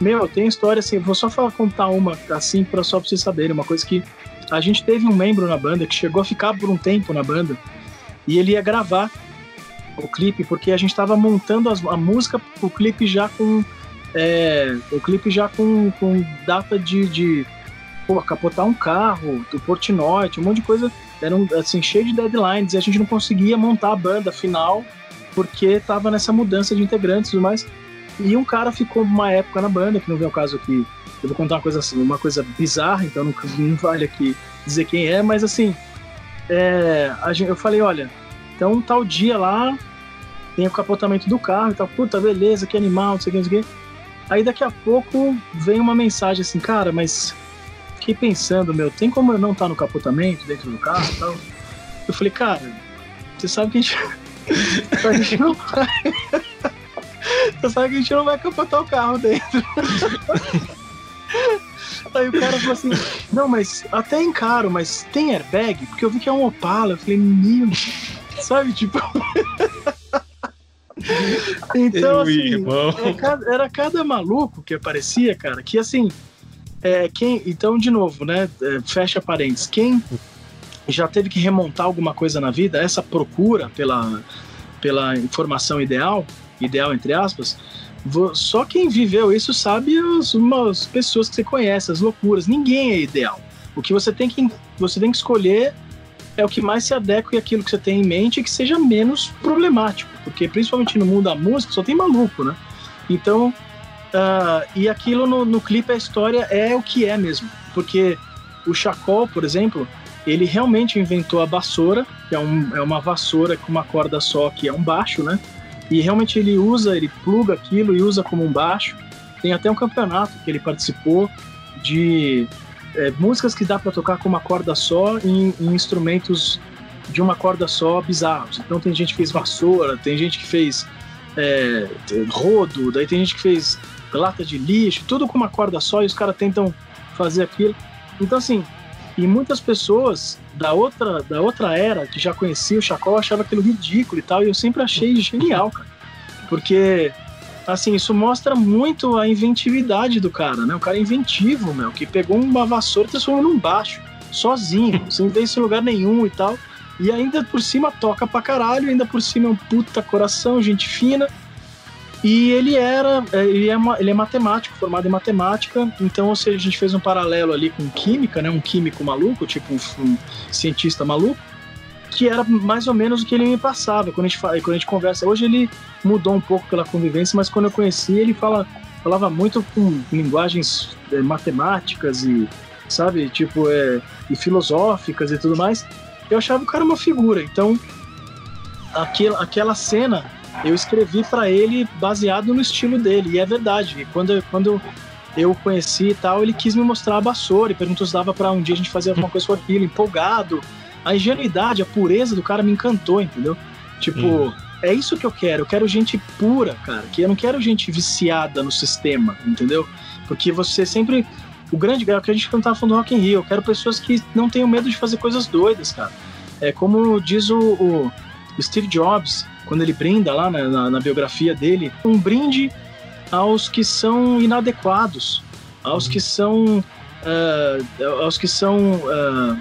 meu, tem história assim, vou só falar, contar uma assim, pra, só pra vocês saberem, uma coisa que a gente teve um membro na banda que chegou a ficar por um tempo na banda e ele ia gravar o clipe porque a gente estava montando as, a música, o clipe já com é, o clipe já com, com data de, de pô, capotar um carro, do Portnoy, um monte de coisa, era um, assim, cheio de deadlines e a gente não conseguia montar a banda final porque estava nessa mudança de integrantes e tudo mais. E um cara ficou uma época na banda, que não vem o caso aqui eu vou contar uma coisa assim, uma coisa bizarra, então não, não vale aqui dizer quem é, mas assim, é, gente, eu falei, olha, então tal dia lá tem o capotamento do carro e tal, puta, beleza, que animal, não sei o que, não sei o que. Aí daqui a pouco vem uma mensagem assim, cara, mas fiquei pensando, meu, tem como eu não estar tá no capotamento dentro do carro e tal? Eu falei, cara, você sabe que a gente, a gente não vai. Você sabe que a gente não vai capotar o carro dentro. Aí o cara falou assim: Não, mas até encaro, mas tem airbag? Porque eu vi que é um Opala. Eu falei: Meu, sabe? Tipo. Então, assim, era cada, era cada, maluco que aparecia, cara, que assim. É, quem, então, de novo, né? É, fecha parênteses. Quem já teve que remontar alguma coisa na vida, essa procura pela, pela informação ideal, ideal entre aspas, só quem viveu isso sabe as, as pessoas que você conhece, as loucuras. Ninguém é ideal. O que você tem que, você tem que escolher é o que mais se adequa àquilo que você tem em mente e que seja menos problemático. Porque, principalmente no mundo da música, só tem maluco, né? Então, uh, e aquilo no, no clipe, a história é o que é mesmo. Porque o Chacol, por exemplo, ele realmente inventou a vassoura, que é, um, é uma vassoura com uma corda só, que é um baixo, né? E realmente ele usa, ele pluga aquilo e usa como um baixo. Tem até um campeonato que ele participou de é, músicas que dá para tocar com uma corda só em, em, instrumentos de uma corda só bizarros. Então tem gente que fez vassoura, tem gente que fez é, rodo, daí tem gente que fez lata de lixo, tudo com uma corda só e os caras tentam fazer aquilo. Então assim, e muitas pessoas da outra, da outra era que já conhecia o Chacol achava aquilo ridículo e tal, e eu sempre achei genial, cara. Porque, assim, isso mostra muito a inventividade do cara, né? O cara é inventivo, meu, que pegou uma vassoura e transformou num baixo, sozinho, sem ver isso em lugar nenhum e tal. E ainda por cima toca pra caralho, ainda por cima é um puta coração, gente fina. E ele era, é, ele é, ele é matemático, formado em matemática, então, ou seja, a gente fez um paralelo ali com química, né? Um químico maluco, tipo um, um cientista maluco, que era mais ou menos o que ele me passava quando a gente, quando a gente conversa. Hoje ele mudou um pouco pela convivência, mas quando eu conheci ele fala, falava muito com linguagens é, matemáticas e, sabe, tipo, é, e filosóficas e tudo mais. Eu achava o cara uma figura, então aquela, aquela cena eu escrevi para ele baseado no estilo dele. E é verdade. Quando, quando eu conheci e tal, ele quis me mostrar a vassoura e perguntou se dava para um dia a gente fazer alguma coisa com aquilo, empolgado. A ingenuidade, a pureza do cara me encantou, entendeu? Tipo, hum. é isso que eu quero. Eu quero gente pura, cara. Que eu não quero gente viciada no sistema, entendeu? Porque você sempre. O grande. É o que a gente cantava falando no Rock in Rio. Eu quero pessoas que não tenham medo de fazer coisas doidas, cara. É como diz o, o Steve Jobs quando ele brinda lá na, na, na biografia dele, um brinde aos que são inadequados, aos que são uh, aos que são uh,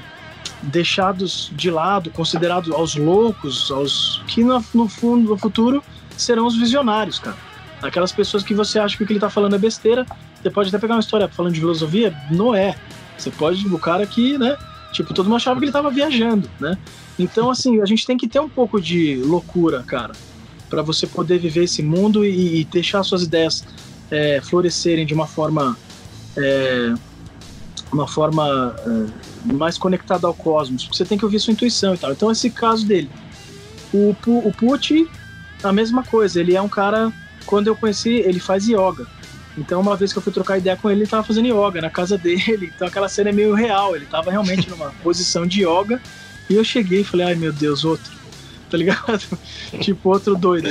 deixados de lado, considerados aos loucos, aos que no, no, fundo, no futuro serão os visionários, cara. Aquelas pessoas que você acha que o que ele tá falando é besteira, você pode até pegar uma história falando de filosofia, não é. Você pode, o cara que, né, Tipo, todo mundo achava que ele tava viajando, né? Então, assim, a gente tem que ter um pouco de loucura, cara, para você poder viver esse mundo e, e deixar suas ideias é, florescerem de uma forma. É, uma forma é, mais conectada ao cosmos, porque você tem que ouvir sua intuição e tal. Então, esse caso dele. O, o Pucci, a mesma coisa, ele é um cara. Quando eu conheci, ele faz yoga. Então, uma vez que eu fui trocar ideia com ele, ele tava fazendo yoga na casa dele. Então, aquela cena é meio real. Ele tava realmente numa posição de yoga. E eu cheguei e falei, ai meu Deus, outro. Tá ligado? tipo, outro doido.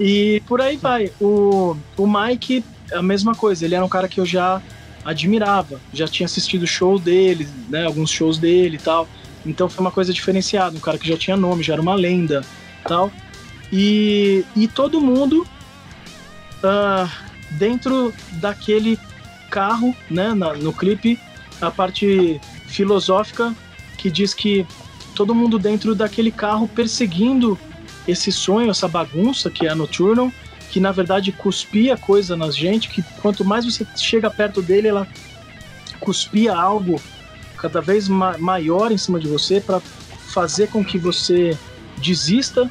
E por aí vai. O, o Mike, a mesma coisa. Ele era um cara que eu já admirava. Já tinha assistido show dele, né? Alguns shows dele e tal. Então foi uma coisa diferenciada. Um cara que já tinha nome, já era uma lenda tal. E, e todo mundo uh, dentro daquele carro, né, na, no clipe, a parte filosófica que diz que todo mundo dentro daquele carro perseguindo esse sonho, essa bagunça que é a Nocturnal, que na verdade cuspia coisa na gente, que quanto mais você chega perto dele, ela cuspia algo cada vez ma maior em cima de você para fazer com que você desista.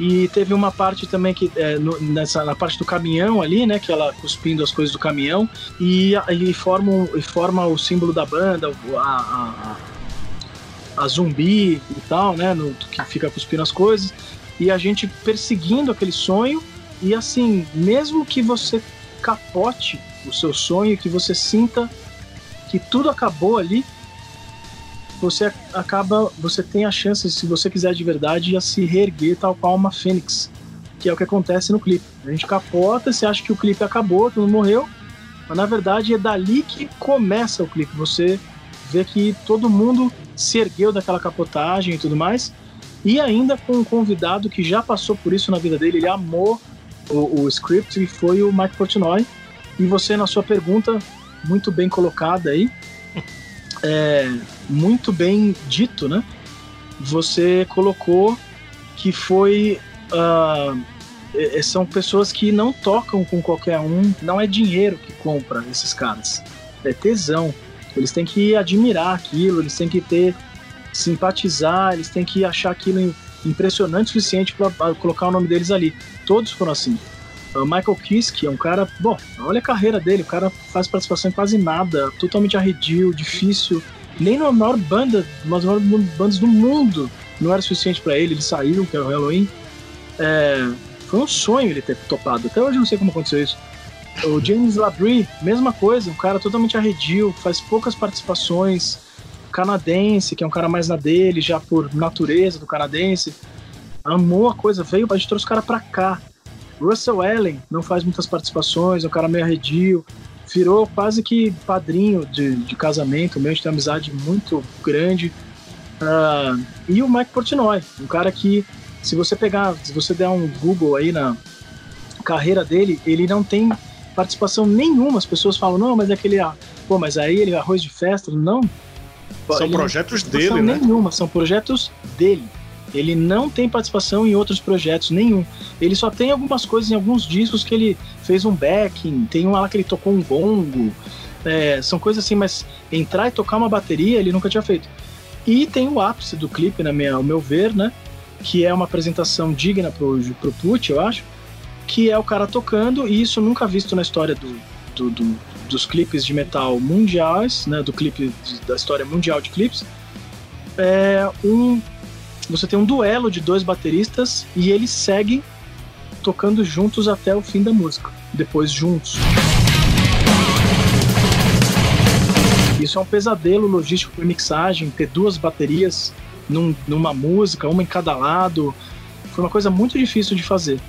E teve uma parte também que é, no, nessa na parte do caminhão ali, né, que ela cuspindo as coisas do caminhão e, e forma e forma o símbolo da banda, a, a, a zumbi e tal, né, no, que fica cuspindo as coisas. E a gente perseguindo aquele sonho e assim, mesmo que você capote o seu sonho, que você sinta que tudo acabou ali, você acaba, você tem a chance, se você quiser de verdade, a se reerguer tal qual uma fênix, que é o que acontece no clipe. A gente capota, você acha que o clipe acabou, todo mundo morreu, mas na verdade é dali que começa o clipe. Você vê que todo mundo se ergueu daquela capotagem e tudo mais, e ainda com um convidado que já passou por isso na vida dele, ele amou o, o script e foi o Mike Portnoy. E você, na sua pergunta, muito bem colocada aí, é, muito bem dito, né? Você colocou que foi. Uh, são pessoas que não tocam com qualquer um, não é dinheiro que compra esses caras, é tesão. Eles têm que admirar aquilo, eles têm que ter, simpatizar, eles têm que achar aquilo impressionante o suficiente para colocar o nome deles ali. Todos foram assim. O Michael Kiske é um cara, bom, olha a carreira dele, o cara faz participação em quase nada, totalmente arredio, difícil. Nem na maior banda, uma das maiores bandas do mundo, não era suficiente para ele, ele saiu, que era o Halloween. É, foi um sonho ele ter topado, até hoje eu não sei como aconteceu isso. O James Labrie, mesma coisa, um cara totalmente arredio, faz poucas participações, canadense, que é um cara mais na dele, já por natureza do canadense. Amou a coisa, veio, a gente trouxe o cara pra cá. Russell Allen não faz muitas participações, é um cara meio arredio. Virou quase que padrinho de, de casamento, meio de amizade muito grande. Uh, e o Mike Portnoy, um cara que, se você pegar, se você der um Google aí na carreira dele, ele não tem participação nenhuma. As pessoas falam, não, mas é aquele, ah, pô, mas aí ele é arroz de festa. Não. São projetos dele, né? Nenhuma, são projetos dele. Ele não tem participação em outros projetos nenhum. Ele só tem algumas coisas em alguns discos que ele fez um backing, tem um lá que ele tocou um gongo. É, são coisas assim, mas entrar e tocar uma bateria ele nunca tinha feito. E tem o ápice do clipe, na minha, ao meu ver, né? Que é uma apresentação digna pro, pro Put, eu acho. Que é o cara tocando, e isso nunca visto na história do, do, do dos clipes de metal mundiais, né? Do clipe de, da história mundial de clipes. É um você tem um duelo de dois bateristas e eles seguem tocando juntos até o fim da música, depois juntos. Isso é um pesadelo logístico para mixagem, ter duas baterias num, numa música, uma em cada lado. Foi uma coisa muito difícil de fazer.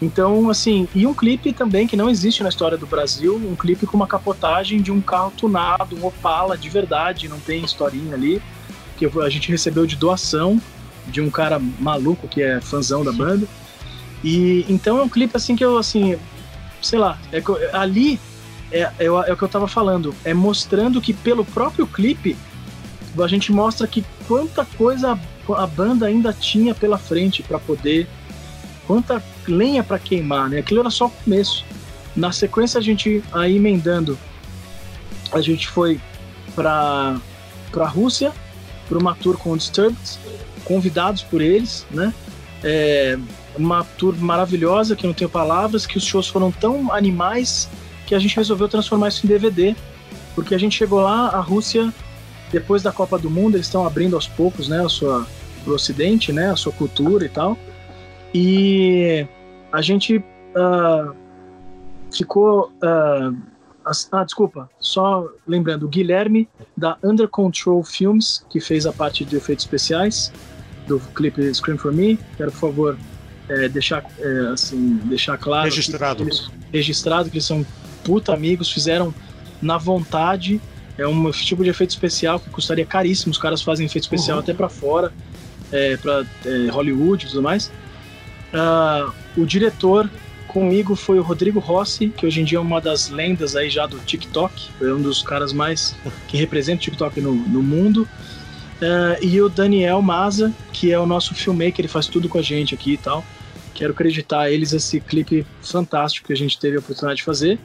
Então, assim, e um clipe também que não existe na história do Brasil, um clipe com uma capotagem de um carro tunado, um Opala de verdade, não tem historinha ali, que a gente recebeu de doação de um cara maluco que é fãzão da banda. E então é um clipe assim que eu assim, sei lá, é, ali é, é, é, o que eu tava falando, é mostrando que pelo próprio clipe a gente mostra que quanta coisa a, a banda ainda tinha pela frente para poder quanta lenha para queimar, né? Aquilo era só o começo. Na sequência a gente aí emendando, a gente foi para para Rússia para uma tour com o Disturbed, convidados por eles, né? É uma tour maravilhosa, que não tenho palavras, que os shows foram tão animais que a gente resolveu transformar isso em DVD, porque a gente chegou lá, a Rússia, depois da Copa do Mundo, eles estão abrindo aos poucos, né, a sua, o Ocidente, né, a sua cultura e tal, e a gente uh, ficou... Uh, ah, desculpa, só lembrando, o Guilherme da Under Control Films, que fez a parte de efeitos especiais do clipe Scream For Me, quero, por favor, é, deixar, é, assim, deixar claro. Registrado. Que eles, registrado que eles são puta amigos, fizeram na vontade. É um tipo de efeito especial que custaria caríssimo. Os caras fazem efeito especial uhum. até para fora, é, para é, Hollywood e tudo mais. Uh, o diretor comigo foi o Rodrigo Rossi, que hoje em dia é uma das lendas aí já do TikTok. É um dos caras mais que representa o TikTok no, no mundo. Uh, e o Daniel Maza, que é o nosso filmmaker, ele faz tudo com a gente aqui e tal. Quero acreditar a eles esse clipe fantástico que a gente teve a oportunidade de fazer.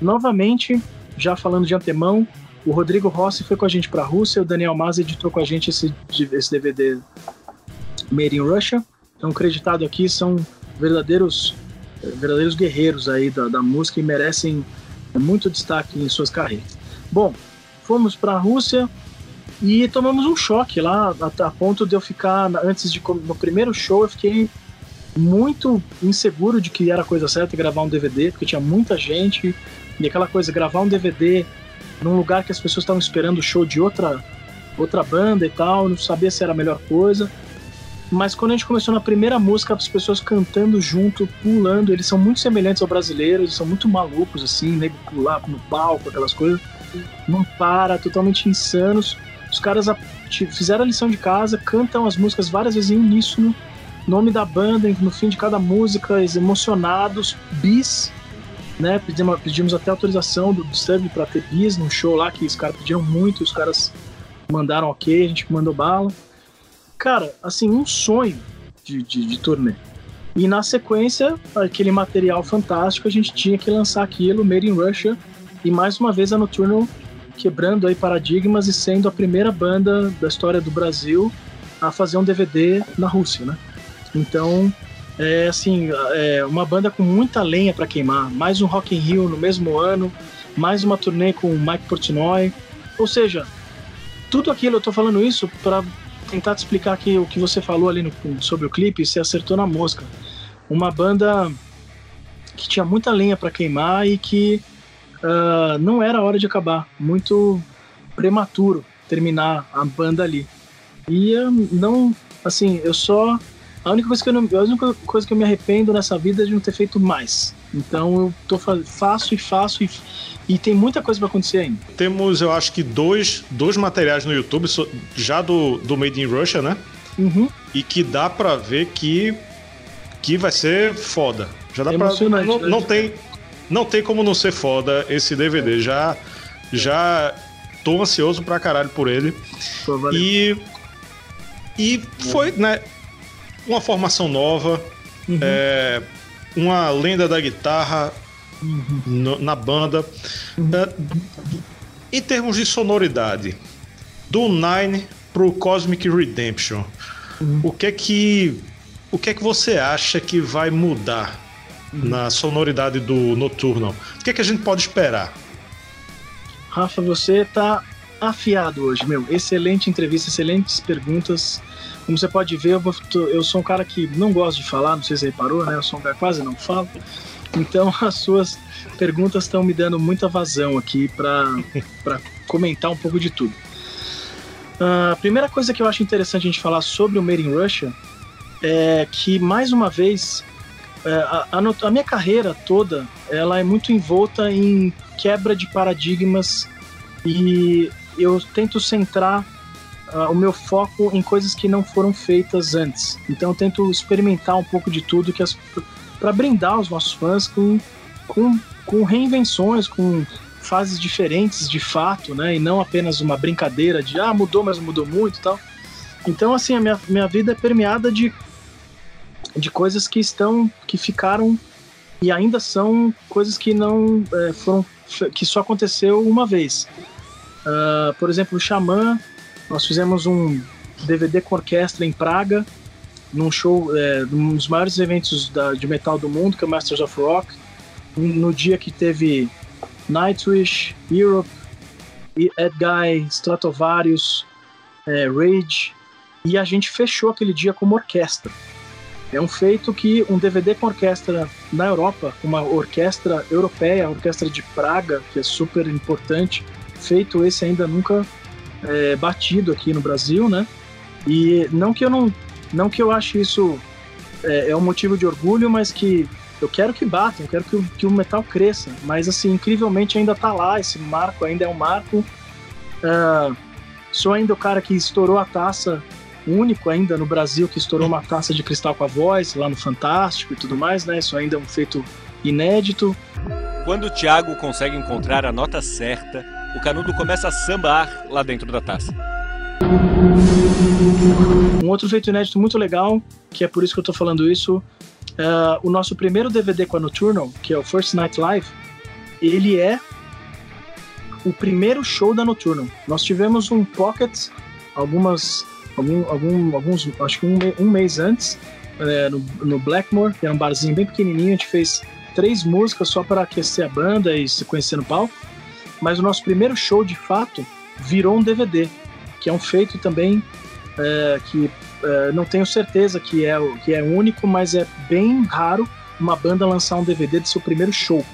Novamente, já falando de antemão, o Rodrigo Rossi foi com a gente para a Rússia, o Daniel Maza editou com a gente esse, esse DVD Made in Russia. Então, acreditado aqui são verdadeiros verdadeiros guerreiros aí da, da música e merecem muito destaque em suas carreiras. Bom, fomos para a Rússia e tomamos um choque lá, a, a, ponto de eu ficar, antes de no primeiro show, eu fiquei muito inseguro de que era a coisa certa gravar um DVD, porque tinha muita gente, e aquela coisa, gravar um DVD num lugar que as pessoas estavam esperando o show de outra, outra banda e tal, não sabia se era a melhor coisa. Mas quando a gente começou na primeira música, as pessoas cantando junto, pulando, eles são muito semelhantes ao brasileiro, eles são muito malucos, assim, nego pular no palco, aquelas coisas. Não para, totalmente insanos. Os caras fizeram a lição de casa, cantam as músicas várias vezes em uníssono, nome da banda no fim de cada música, emocionados, bis, né? Pedimos, pedimos até autorização do Disturbed para ter bis num show lá que os caras pediram muito, os caras mandaram ok, a gente mandou bala. Cara, assim, um sonho de, de, de turnê. E na sequência, aquele material fantástico, a gente tinha que lançar aquilo, Made in Russia, e mais uma vez a Nocturnal quebrando aí paradigmas e sendo a primeira banda da história do Brasil a fazer um DVD na Rússia, né? Então, é assim, é uma banda com muita lenha para queimar. Mais um Rock in Rio no mesmo ano, mais uma turnê com o Mike Portnoy. Ou seja, tudo aquilo, eu tô falando isso para tentar te explicar aqui o que você falou ali no, sobre o clipe, você acertou na mosca. Uma banda que tinha muita lenha para queimar e que uh, não era hora de acabar. Muito prematuro terminar a banda ali. E eu não, assim, eu só. A única coisa que eu, não, a única coisa que eu me arrependo nessa vida é de não ter feito mais. Então eu tô, faço e faço e e tem muita coisa para acontecer ainda. Temos, eu acho que, dois, dois materiais no YouTube, já do, do Made in Russia, né? Uhum. E que dá para ver que, que vai ser foda. Já dá pra, não, né? não, tem, não tem como não ser foda esse DVD. Já, já tô ansioso pra caralho por ele. Pô, e, e foi, né? Uma formação nova. Uhum. É, uma lenda da guitarra no, na banda. Uh, em termos de sonoridade, do Nine pro Cosmic Redemption, uhum. o que é que o que é que você acha que vai mudar uhum. na sonoridade do Nocturnal? O que é que a gente pode esperar? Rafa, você tá afiado hoje, meu. Excelente entrevista, excelentes perguntas. Como você pode ver, eu, vou, eu sou um cara que não gosta de falar, não sei se você reparou, né? Eu sou um cara que quase não falo. Então as suas perguntas estão me dando muita vazão aqui para comentar um pouco de tudo. A uh, primeira coisa que eu acho interessante a gente falar sobre o Made in Russia é que, mais uma vez, é, a, a, a minha carreira toda ela é muito envolta em quebra de paradigmas e eu tento centrar uh, o meu foco em coisas que não foram feitas antes. Então eu tento experimentar um pouco de tudo que as para brindar os nossos fãs com, com, com reinvenções, com fases diferentes de fato, né? E não apenas uma brincadeira de ah, mudou, mas mudou muito tal. Então, assim, a minha, minha vida é permeada de, de coisas que estão, que ficaram e ainda são coisas que não é, foram, que só aconteceu uma vez. Uh, por exemplo, o Xamã Nós fizemos um DVD com orquestra em Praga, num show, é, um dos maiores eventos da, de metal do mundo, que é o Masters of Rock, no dia que teve Nightwish, Europe, Ed Guy, Stratovarius, é, Rage, e a gente fechou aquele dia como orquestra. É um feito que um DVD com orquestra na Europa, uma orquestra europeia, a orquestra de Praga, que é super importante, feito esse ainda nunca é, batido aqui no Brasil, né? E não que eu não, não que eu ache isso é, é um motivo de orgulho, mas que eu quero que bata, eu quero que o, que o metal cresça. Mas assim, incrivelmente ainda tá lá, esse marco ainda é um marco. Uh, sou ainda o cara que estourou a taça único ainda no Brasil que estourou uma taça de cristal com a voz, lá no Fantástico e tudo mais, né? Isso ainda é um feito inédito. Quando o Thiago consegue encontrar a nota certa, o canudo começa a sambar lá dentro da taça. Outro feito inédito muito legal, que é por isso que eu tô falando isso, uh, o nosso primeiro DVD com a Nocturnal, que é o First Night Live, ele é o primeiro show da Nocturnal. Nós tivemos um pocket algumas algum, algum, alguns, acho que um, um mês antes, é, no, no Blackmore, que era um barzinho bem pequenininho, a gente fez três músicas só para aquecer a banda e se conhecer no palco. Mas o nosso primeiro show, de fato, virou um DVD, que é um feito também é, que é, não tenho certeza que é, que é único, mas é bem raro uma banda lançar um DVD de seu primeiro show.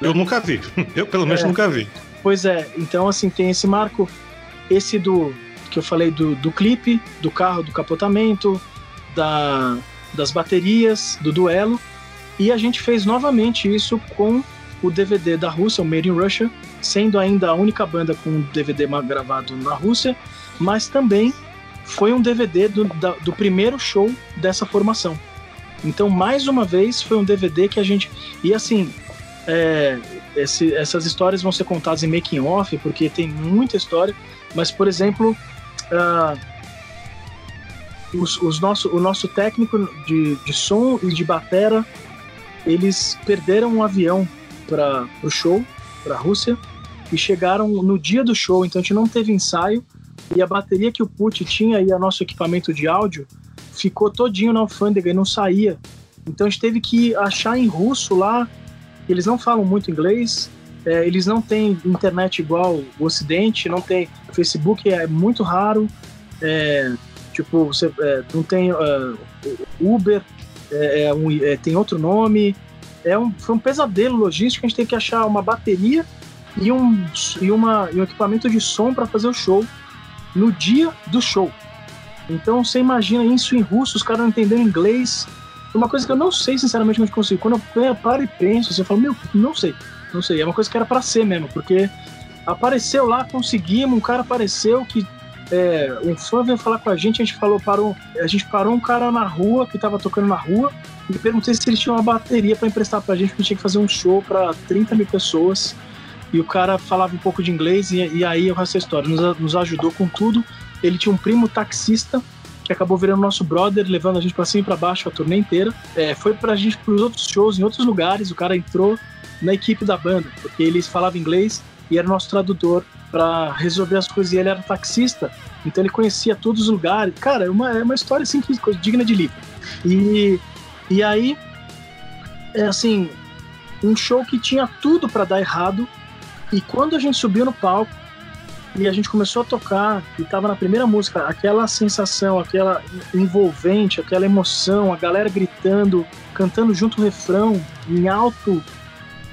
Eu nunca vi. Eu, pelo menos, é, nunca vi. Pois é. Então, assim, tem esse marco. Esse do, que eu falei do, do clipe, do carro, do capotamento, da, das baterias, do duelo. E a gente fez novamente isso com o DVD da Rússia, o Made in Russia, sendo ainda a única banda com um DVD gravado na Rússia, mas também foi um DVD do, da, do primeiro show dessa formação. Então, mais uma vez, foi um DVD que a gente. E assim, é, esse, essas histórias vão ser contadas em making off, porque tem muita história. Mas, por exemplo, uh, os, os nosso, o nosso técnico de, de som e de batera, eles perderam um avião para o show, para a Rússia, e chegaram no dia do show, então a gente não teve ensaio, e a bateria que o Put tinha e o nosso equipamento de áudio ficou todinho na alfândega e não saía. Então a gente teve que achar em russo lá, eles não falam muito inglês, é, eles não têm internet igual o Ocidente, não tem Facebook é muito raro, é, tipo você é, não tem uh, Uber, é, é um, tem outro nome, é um, foi um pesadelo logístico. A gente tem que achar uma bateria e um e uma e um equipamento de som para fazer o show no dia do show. Então você imagina isso em russo, os caras não entendendo inglês. Uma coisa que eu não sei sinceramente onde consigo. Quando eu paro e penso, você fala, meu, não sei. Não sei, é uma coisa que era para ser mesmo, porque apareceu lá, conseguimos, um cara apareceu que é, um fã veio falar com a gente, a gente falou, parou, a gente parou um cara na rua que tava tocando na rua e perguntei se ele tinha uma bateria para emprestar pra gente, porque tinha que fazer um show para 30 mil pessoas. E o cara falava um pouco de inglês e, e aí essa história nos, nos ajudou com tudo. Ele tinha um primo taxista que acabou virando nosso brother, levando a gente para cima e para baixo a turnê inteira. É, foi pra gente pros outros shows em outros lugares. O cara entrou na equipe da banda, porque ele falava inglês e era nosso tradutor para resolver as coisas. E ele era taxista, então ele conhecia todos os lugares. Cara, é uma, é uma história assim que digna de livro. E, e aí, é assim, um show que tinha tudo para dar errado. E quando a gente subiu no palco e a gente começou a tocar e tava na primeira música, aquela sensação, aquela envolvente, aquela emoção, a galera gritando, cantando junto o refrão em alto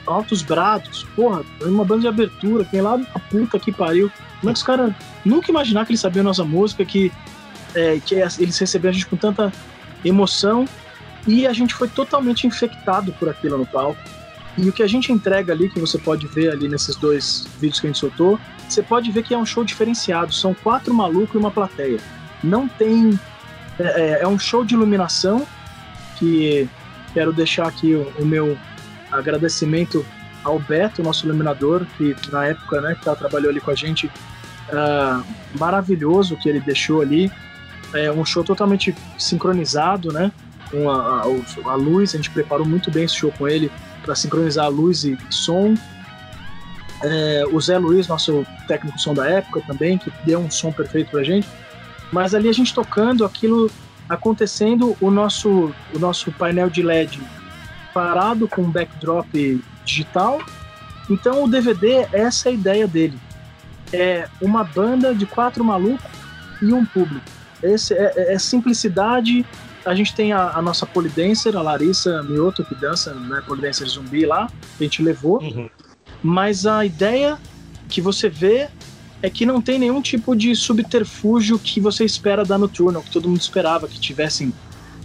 altos brados. Porra, uma banda de abertura, quem lá da puta que pariu. Como é que os caras nunca imaginar que eles sabiam a nossa música, que, é, que eles receberam a gente com tanta emoção e a gente foi totalmente infectado por aquilo no palco. E o que a gente entrega ali, que você pode ver ali nesses dois vídeos que a gente soltou, você pode ver que é um show diferenciado. São quatro malucos e uma plateia. Não tem. É, é, é um show de iluminação que quero deixar aqui o, o meu agradecimento ao Beto, nosso iluminador, que na época, né, que ela trabalhou ali com a gente, uh, maravilhoso que ele deixou ali. É um show totalmente sincronizado, né? Com a, a, a luz, a gente preparou muito bem esse show com ele para sincronizar a luz e som. É, o Zé Luiz, nosso técnico som da época também, que deu um som perfeito pra gente. Mas ali a gente tocando aquilo acontecendo, o nosso, o nosso painel de LED parado com um backdrop digital. Então o DVD, essa é a ideia dele. É uma banda de quatro malucos e um público. Esse é, é, é simplicidade. A gente tem a, a, nossa polidancer, a Larissa Mioto, que dança, né, polidancer zumbi lá, que a gente levou. Uhum. Mas a ideia que você vê é que não tem nenhum tipo de subterfúgio que você espera da Nocturnal, que todo mundo esperava que tivessem,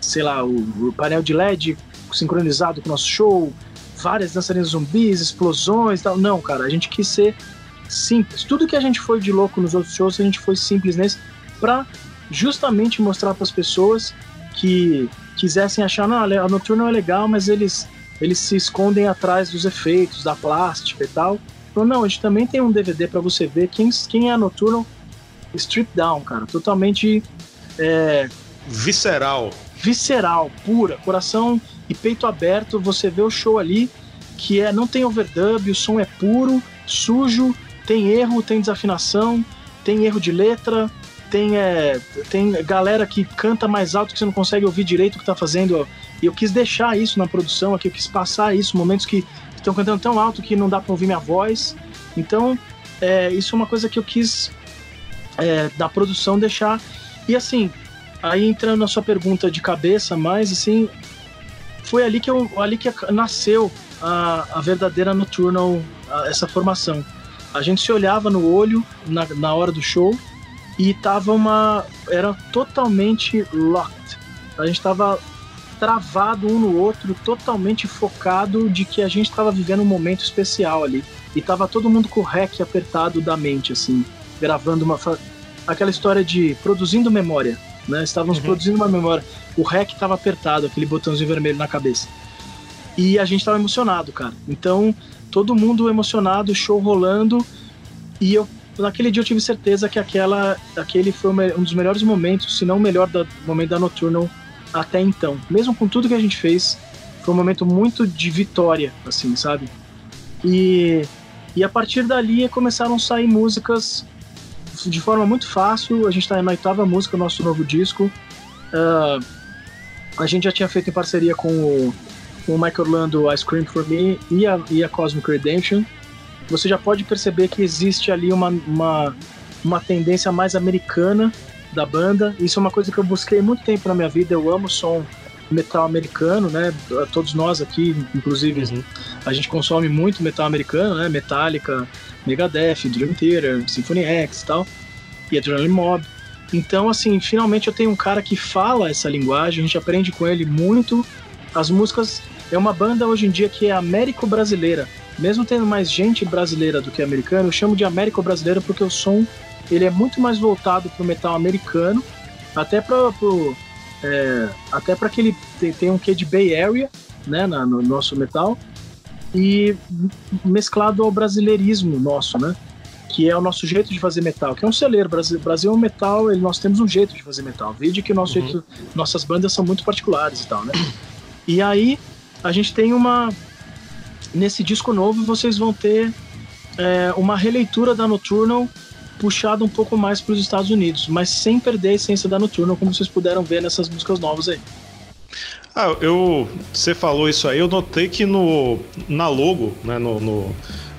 sei lá, o, o painel de LED sincronizado com o nosso show, várias dançarinas zumbis, explosões tal. Não, cara, a gente quis ser simples. Tudo que a gente foi de louco nos outros shows, a gente foi simples nesse, pra justamente mostrar para as pessoas que quisessem achar, não, a Nocturnal é legal, mas eles, eles se escondem atrás dos efeitos, da plástica e tal. Então, não, a gente também tem um DVD para você ver quem, quem é a Nocturnal Strip Down, cara. Totalmente. É, visceral. Visceral, pura, coração e peito aberto. Você vê o show ali, que é não tem overdub, o som é puro, sujo, tem erro, tem desafinação, tem erro de letra, tem, é, tem galera que canta mais alto que você não consegue ouvir direito o que tá fazendo. E eu quis deixar isso na produção aqui, eu quis passar isso, momentos que estão cantando tão alto que não dá para ouvir minha voz. Então, é, isso é uma coisa que eu quis é, da produção deixar. E assim, aí entrando na sua pergunta de cabeça, mas assim, foi ali que, eu, ali que nasceu a, a verdadeira Nocturnal, a, essa formação. A gente se olhava no olho na, na hora do show e tava uma. Era totalmente locked. A gente tava travado um no outro, totalmente focado de que a gente estava vivendo um momento especial ali. E tava todo mundo com o rec apertado da mente, assim, gravando uma. aquela história de produzindo memória, né? Estávamos uhum. produzindo uma memória. O rec tava apertado, aquele botãozinho vermelho na cabeça. E a gente tava emocionado, cara. Então, todo mundo emocionado, show rolando. E eu, naquele dia, eu tive certeza que aquela, aquele foi um dos melhores momentos, se não o melhor da, momento da Nocturnal até então. Mesmo com tudo que a gente fez, foi um momento muito de vitória, assim, sabe? E, e a partir dali começaram a sair músicas de forma muito fácil. A gente está na oitava música nosso novo disco. Uh, a gente já tinha feito em parceria com o, com o Mike Orlando Ice Cream for Me e a, e a Cosmic Redemption. Você já pode perceber que existe ali uma, uma, uma tendência mais americana da banda. Isso é uma coisa que eu busquei muito tempo na minha vida. Eu amo som metal americano, né? Todos nós aqui, inclusive, uhum. a gente consome muito metal americano, né? Metallica, Megadeth, Dream Theater, Symphony X e tal, e Adrenaline Mob. Então, assim, finalmente eu tenho um cara que fala essa linguagem, a gente aprende com ele muito. As músicas é uma banda hoje em dia que é américo-brasileira. Mesmo tendo mais gente brasileira do que americana, eu chamo de américo-brasileira porque o som ele é muito mais voltado para o metal americano, até para é, até para que ele tenha um quê de Bay Area, né, no nosso metal, e mesclado ao brasileirismo nosso, né, que é o nosso jeito de fazer metal, que é um celeiro. Brasil, Brasil é um metal, ele, nós temos um jeito de fazer metal. Vide que nosso uhum. jeito, nossas bandas são muito particulares e tal, né? E aí a gente tem uma nesse disco novo vocês vão ter é, uma releitura da Nocturnal puxado um pouco mais para os Estados Unidos, mas sem perder a essência da Noturno, como vocês puderam ver nessas músicas novas aí. Ah, eu. Você falou isso aí, eu notei que no, na logo, né, no, no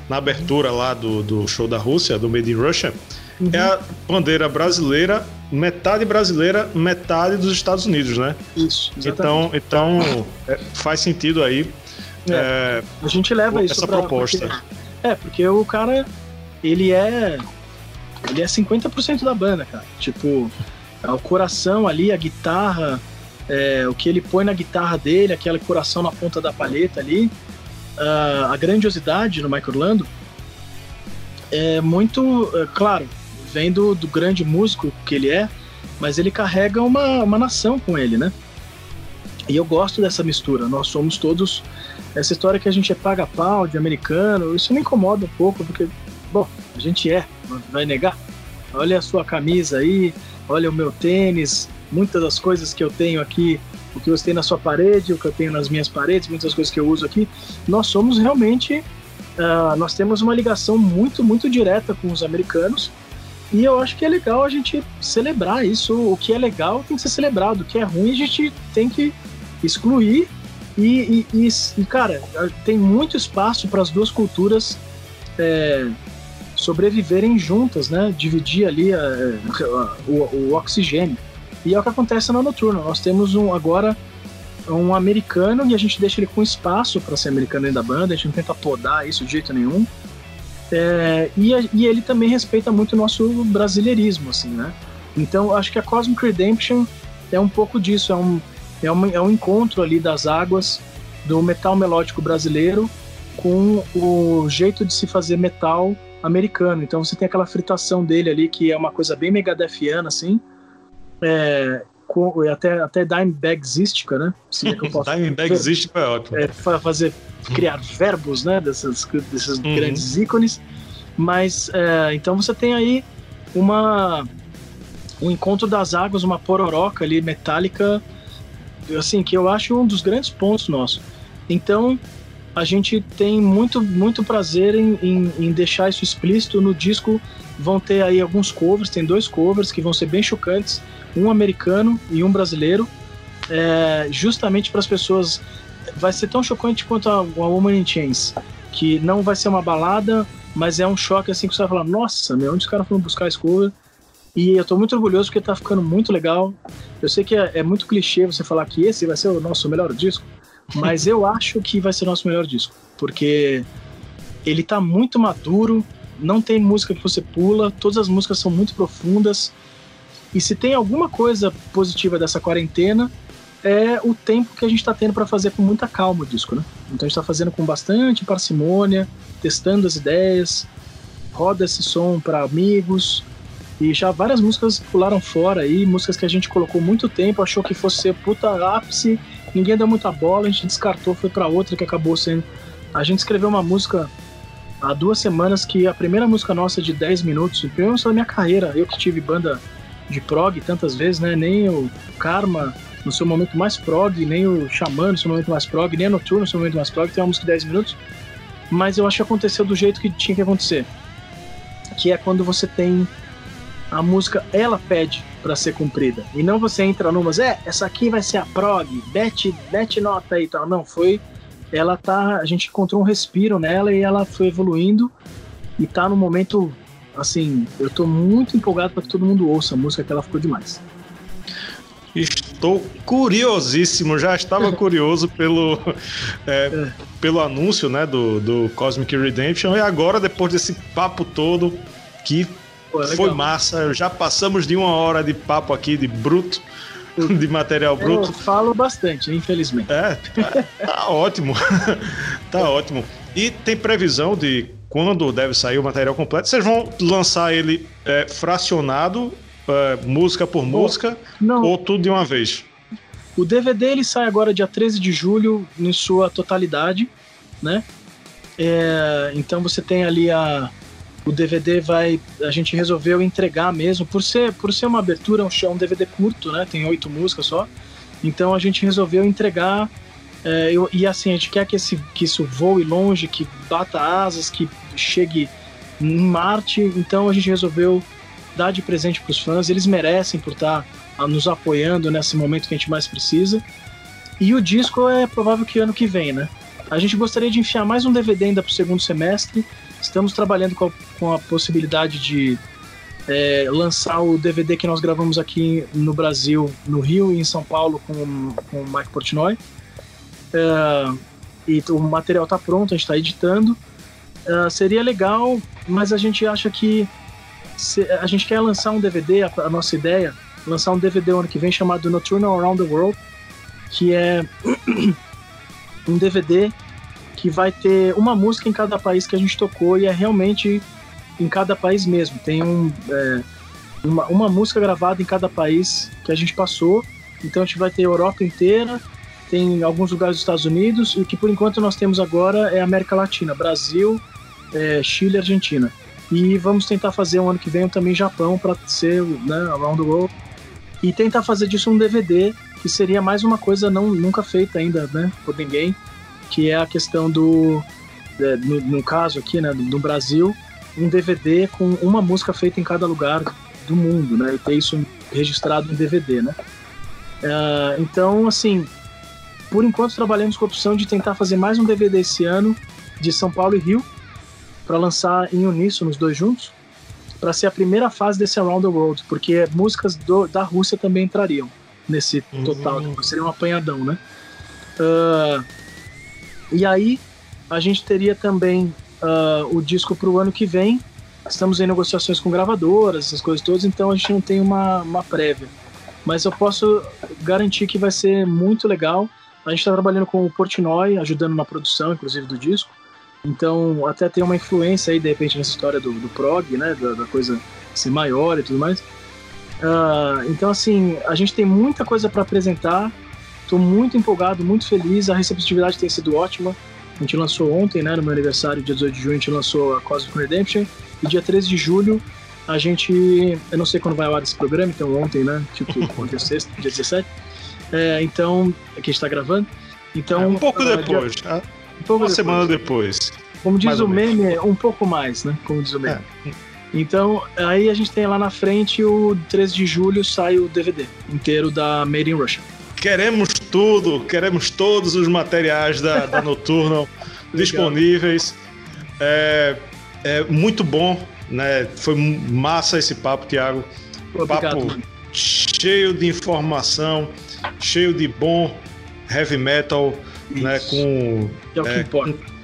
na abertura lá do, do show da Rússia, do Made in Russia, uhum. é a bandeira brasileira, metade brasileira, metade dos Estados Unidos, né? Isso. Exatamente. Então, então é, faz sentido aí. É, é, a gente leva isso essa pra, proposta. Porque, é, porque o cara, ele é ele é 50% da banda, cara. Tipo, é o coração ali, a guitarra, é, o que ele põe na guitarra dele, aquele coração na ponta da palheta ali. Uh, a grandiosidade no Mike Orlando é muito, é, claro, vem do, do, grande músico que ele é, mas ele carrega uma, uma nação com ele, né? E eu gosto dessa mistura. Nós somos todos. Essa história que a gente é paga-pau de americano, isso me incomoda um pouco, porque, bom, a gente é, vai negar? Olha a sua camisa aí, olha o meu tênis, muitas das coisas que eu tenho aqui, o que você tem na sua parede, o que eu tenho nas minhas paredes, muitas coisas que eu uso aqui, nós somos realmente uh, nós temos uma ligação muito, muito direta com os americanos. E eu acho que é legal a gente celebrar isso. O que é legal tem que ser celebrado. O que é ruim a gente tem que excluir. E, e, e cara, tem muito espaço para as duas culturas é, sobreviverem juntas, né? Dividir ali a, a, o, o, oxigênio. E é o que acontece na Noturno. Nós temos um agora um americano e a gente deixa ele com espaço para ser americano dentro da banda, a gente não tenta podar isso de jeito nenhum. É, e, e, ele também respeita muito o nosso brasileirismo, assim, né? Então, acho que a Cosmic Redemption é um pouco disso, é um, é um, é um encontro ali das águas do metal melódico brasileiro com o jeito de se fazer metal americano. Então você tem aquela fritação dele ali, que é uma coisa bem megadefiana, assim. É, com, até, até Dimebagsística, né? Se é que eu posso Dimebagsística é ótimo. É, fazer, criar verbos, né? Dessas, desses uhum. grandes ícones. Mas, é, então você tem aí uma um encontro das águas, uma pororoca ali metálica, assim, que eu acho um dos grandes pontos nossos. Então, a gente tem muito, muito prazer em, em, em, deixar isso explícito no disco. Vão ter aí alguns covers, tem dois covers que vão ser bem chocantes um americano e um brasileiro, é, justamente para as pessoas. Vai ser tão chocante quanto a, a Woman in Chains, que não vai ser uma balada, mas é um choque assim que você vai falar: nossa, meu, onde os caras foram buscar esse cover? E eu tô muito orgulhoso porque tá ficando muito legal. Eu sei que é, é muito clichê você falar que esse vai ser o nosso melhor disco, mas eu acho que vai ser o nosso melhor disco, porque ele tá muito maduro, não tem música que você pula, todas as músicas são muito profundas. E se tem alguma coisa positiva dessa quarentena, é o tempo que a gente está tendo para fazer com muita calma o disco, né? Então a gente está fazendo com bastante parcimônia, testando as ideias, roda esse som para amigos. E já várias músicas pularam fora aí, músicas que a gente colocou muito tempo, achou que fosse ser puta ápice, ninguém deu muita bola, a gente descartou, foi para outra que acabou sendo. A gente escreveu uma música há duas semanas que a primeira música nossa de 10 minutos, primeira música da minha carreira, eu que tive banda de prog tantas vezes, né? Nem o Karma no seu momento mais prog, nem o Xamã no seu momento mais prog, nem a Noturno no seu momento mais prog, tem uma música de 10 minutos. Mas eu acho que aconteceu do jeito que tinha que acontecer. Que é quando você tem a música, ela pede para ser cumprida. E não você entra numas, é, essa aqui vai ser a prog, bete, bete nota aí e tal. Não, foi. Ela tá. A gente encontrou um respiro nela e ela foi evoluindo e tá no momento assim, eu tô muito empolgado para que todo mundo ouça a música, que ela ficou demais. Estou curiosíssimo, já estava curioso pelo, é, é. pelo anúncio né, do, do Cosmic Redemption, e agora, depois desse papo todo, que Pô, é foi massa, já passamos de uma hora de papo aqui, de bruto, de material bruto. Eu falo bastante, infelizmente. É, tá, tá ótimo, tá ótimo. E tem previsão de quando deve sair o material completo. Vocês vão lançar ele é, fracionado, é, música por música, Não. ou tudo de uma vez? O DVD ele sai agora dia 13 de julho em sua totalidade, né? É, então você tem ali a o DVD vai a gente resolveu entregar mesmo por ser por ser uma abertura um, um DVD curto, né? Tem oito músicas só. Então a gente resolveu entregar é, eu, e assim, a gente quer que, esse, que isso voe longe, que bata asas, que chegue em Marte. Então a gente resolveu dar de presente para os fãs. Eles merecem por estar tá, nos apoiando nesse momento que a gente mais precisa. E o disco é provável que ano que vem, né? A gente gostaria de enfiar mais um DVD ainda para o segundo semestre. Estamos trabalhando com a, com a possibilidade de é, lançar o DVD que nós gravamos aqui no Brasil, no Rio e em São Paulo com, com o Mike Portnoy. Uh, e o material está pronto, a gente está editando. Uh, seria legal, mas a gente acha que se, a gente quer lançar um DVD, a, a, nossa ideia, lançar um DVD ano que vem chamado Nocturnal Around the World, que é um DVD que vai ter uma música em cada país que a gente tocou e é realmente em cada país mesmo. Tem um, é, uma, uma música gravada em cada país que a gente passou. Então a gente vai ter Europa inteira, tem alguns lugares dos Estados Unidos, e o que por enquanto nós temos agora é América Latina, Brasil, é, Chile Argentina. E vamos tentar fazer um ano que vem também Japão para ser né, Around the World. E tentar fazer disso um DVD, que seria mais uma coisa não, nunca feita ainda né, por ninguém, que é a questão do é, no, no, caso aqui, né, no Brasil, um DVD com uma música feita em cada lugar do mundo, né? E ter isso registrado em DVD, né? Uh, então, assim, por enquanto trabalhamos com a opção de tentar fazer mais um DVD esse ano de São Paulo e Rio para lançar em uníssono os dois juntos, para ser a primeira fase desse Around the World, porque músicas do, da Rússia também entrariam nesse total, uhum. seria um apanhadão, né? Uh, e aí a gente teria também uh, o disco para o ano que vem. Estamos em negociações com gravadoras, essas coisas todas, então a gente não tem uma, uma prévia. Mas eu posso garantir que vai ser muito legal. A gente está trabalhando com o Portnoy, ajudando na produção, inclusive, do disco. Então, até tem uma influência aí, de repente, nessa história do, do prog, né? Da, da coisa ser maior e tudo mais. Uh, então, assim, a gente tem muita coisa para apresentar. Estou muito empolgado, muito feliz. A receptividade tem sido ótima. A gente lançou ontem, né, no meu aniversário, dia 18 de junho, a gente lançou a Cosmic Redemption. E dia 13 de julho, a gente. Eu não sei quando vai ao ar esse programa, então ontem, né? Tipo, ontem é sexta, dia 17. É, então, aqui a gente tá gravando. Então, é, um pouco uh, depois, tá? Um pouco Uma depois. semana depois. Como diz o meme, um pouco mais, né? Como diz o meme. É. Então, aí a gente tem lá na frente o 13 de julho sai o DVD inteiro da Made in Russia. Queremos tudo, queremos todos os materiais da, da Nocturnal disponíveis. É, é, muito bom, né? Foi massa esse papo, Thiago. Obrigado, papo cheio de informação, cheio de bom heavy metal, né? Isso. né? Com, é o que é, importa. Com,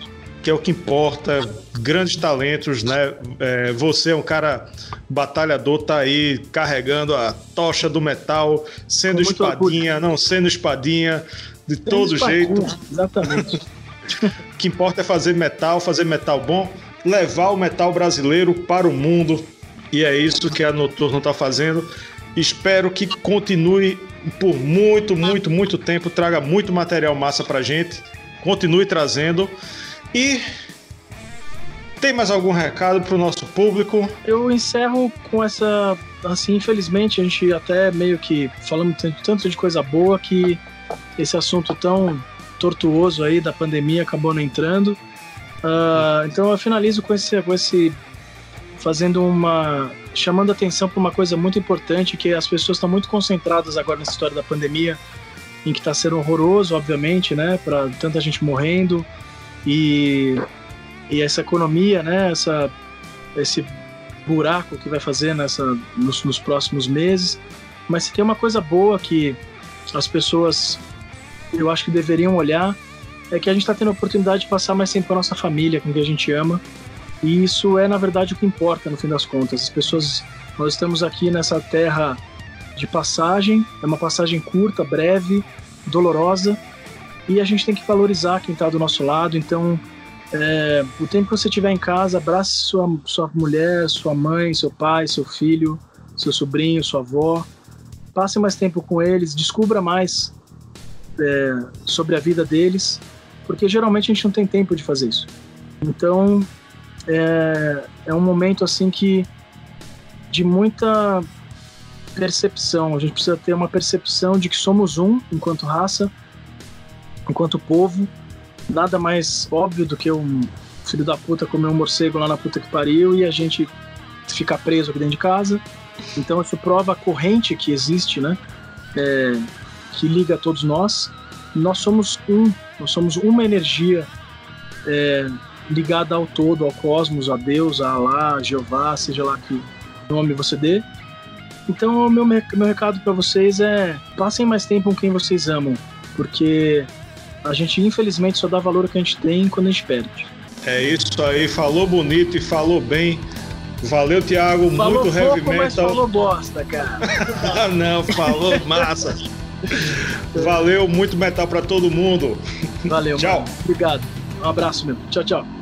que é o que importa, grandes talentos, né? É, você é um cara batalhador, tá aí carregando a tocha do metal, sendo espadinha, orgulho. não sendo espadinha, de sendo todo espadinha, jeito. Exatamente. o que importa é fazer metal, fazer metal bom, levar o metal brasileiro para o mundo, e é isso que a Noturno está fazendo. Espero que continue por muito, muito, muito tempo, traga muito material massa pra gente. Continue trazendo. E tem mais algum recado para o nosso público? Eu encerro com essa. Assim, infelizmente, a gente até meio que falamos tanto de coisa boa que esse assunto tão tortuoso aí da pandemia acabou não entrando. Uh, então eu finalizo com esse, com esse. Fazendo uma. chamando atenção para uma coisa muito importante que as pessoas estão muito concentradas agora nessa história da pandemia, em que está sendo horroroso, obviamente, né? Para tanta gente morrendo e, e essa economia, né, essa, esse buraco que vai fazer nessa, nos, nos próximos meses. Mas se tem uma coisa boa que as pessoas, eu acho que deveriam olhar, é que a gente está tendo a oportunidade de passar mais tempo com a nossa família, com quem a gente ama. E isso é, na verdade, o que importa no fim das contas. As pessoas, nós estamos aqui nessa terra de passagem, é uma passagem curta, breve, dolorosa, e a gente tem que valorizar quem está do nosso lado. Então, é, o tempo que você estiver em casa, abrace sua, sua mulher, sua mãe, seu pai, seu filho, seu sobrinho, sua avó. Passe mais tempo com eles, descubra mais é, sobre a vida deles, porque geralmente a gente não tem tempo de fazer isso. Então, é, é um momento assim que de muita percepção. A gente precisa ter uma percepção de que somos um enquanto raça enquanto povo, nada mais óbvio do que um filho da puta comer um morcego lá na puta que pariu e a gente ficar preso aqui dentro de casa. Então isso prova a corrente que existe, né? É, que liga a todos nós. Nós somos um, nós somos uma energia é, ligada ao todo, ao cosmos, a Deus, a Alá, a Jeová, seja lá que nome você dê. Então o meu, meu recado para vocês é passem mais tempo com quem vocês amam, porque a gente, infelizmente, só dá valor ao que a gente tem quando a gente perde. É isso aí, falou bonito e falou bem. Valeu, Thiago. Falou muito pouco, heavy metal. Mas falou bosta, cara. Não, falou massa. Valeu, muito metal para todo mundo. Valeu. tchau. Mano. Obrigado. Um abraço, meu. Tchau, tchau.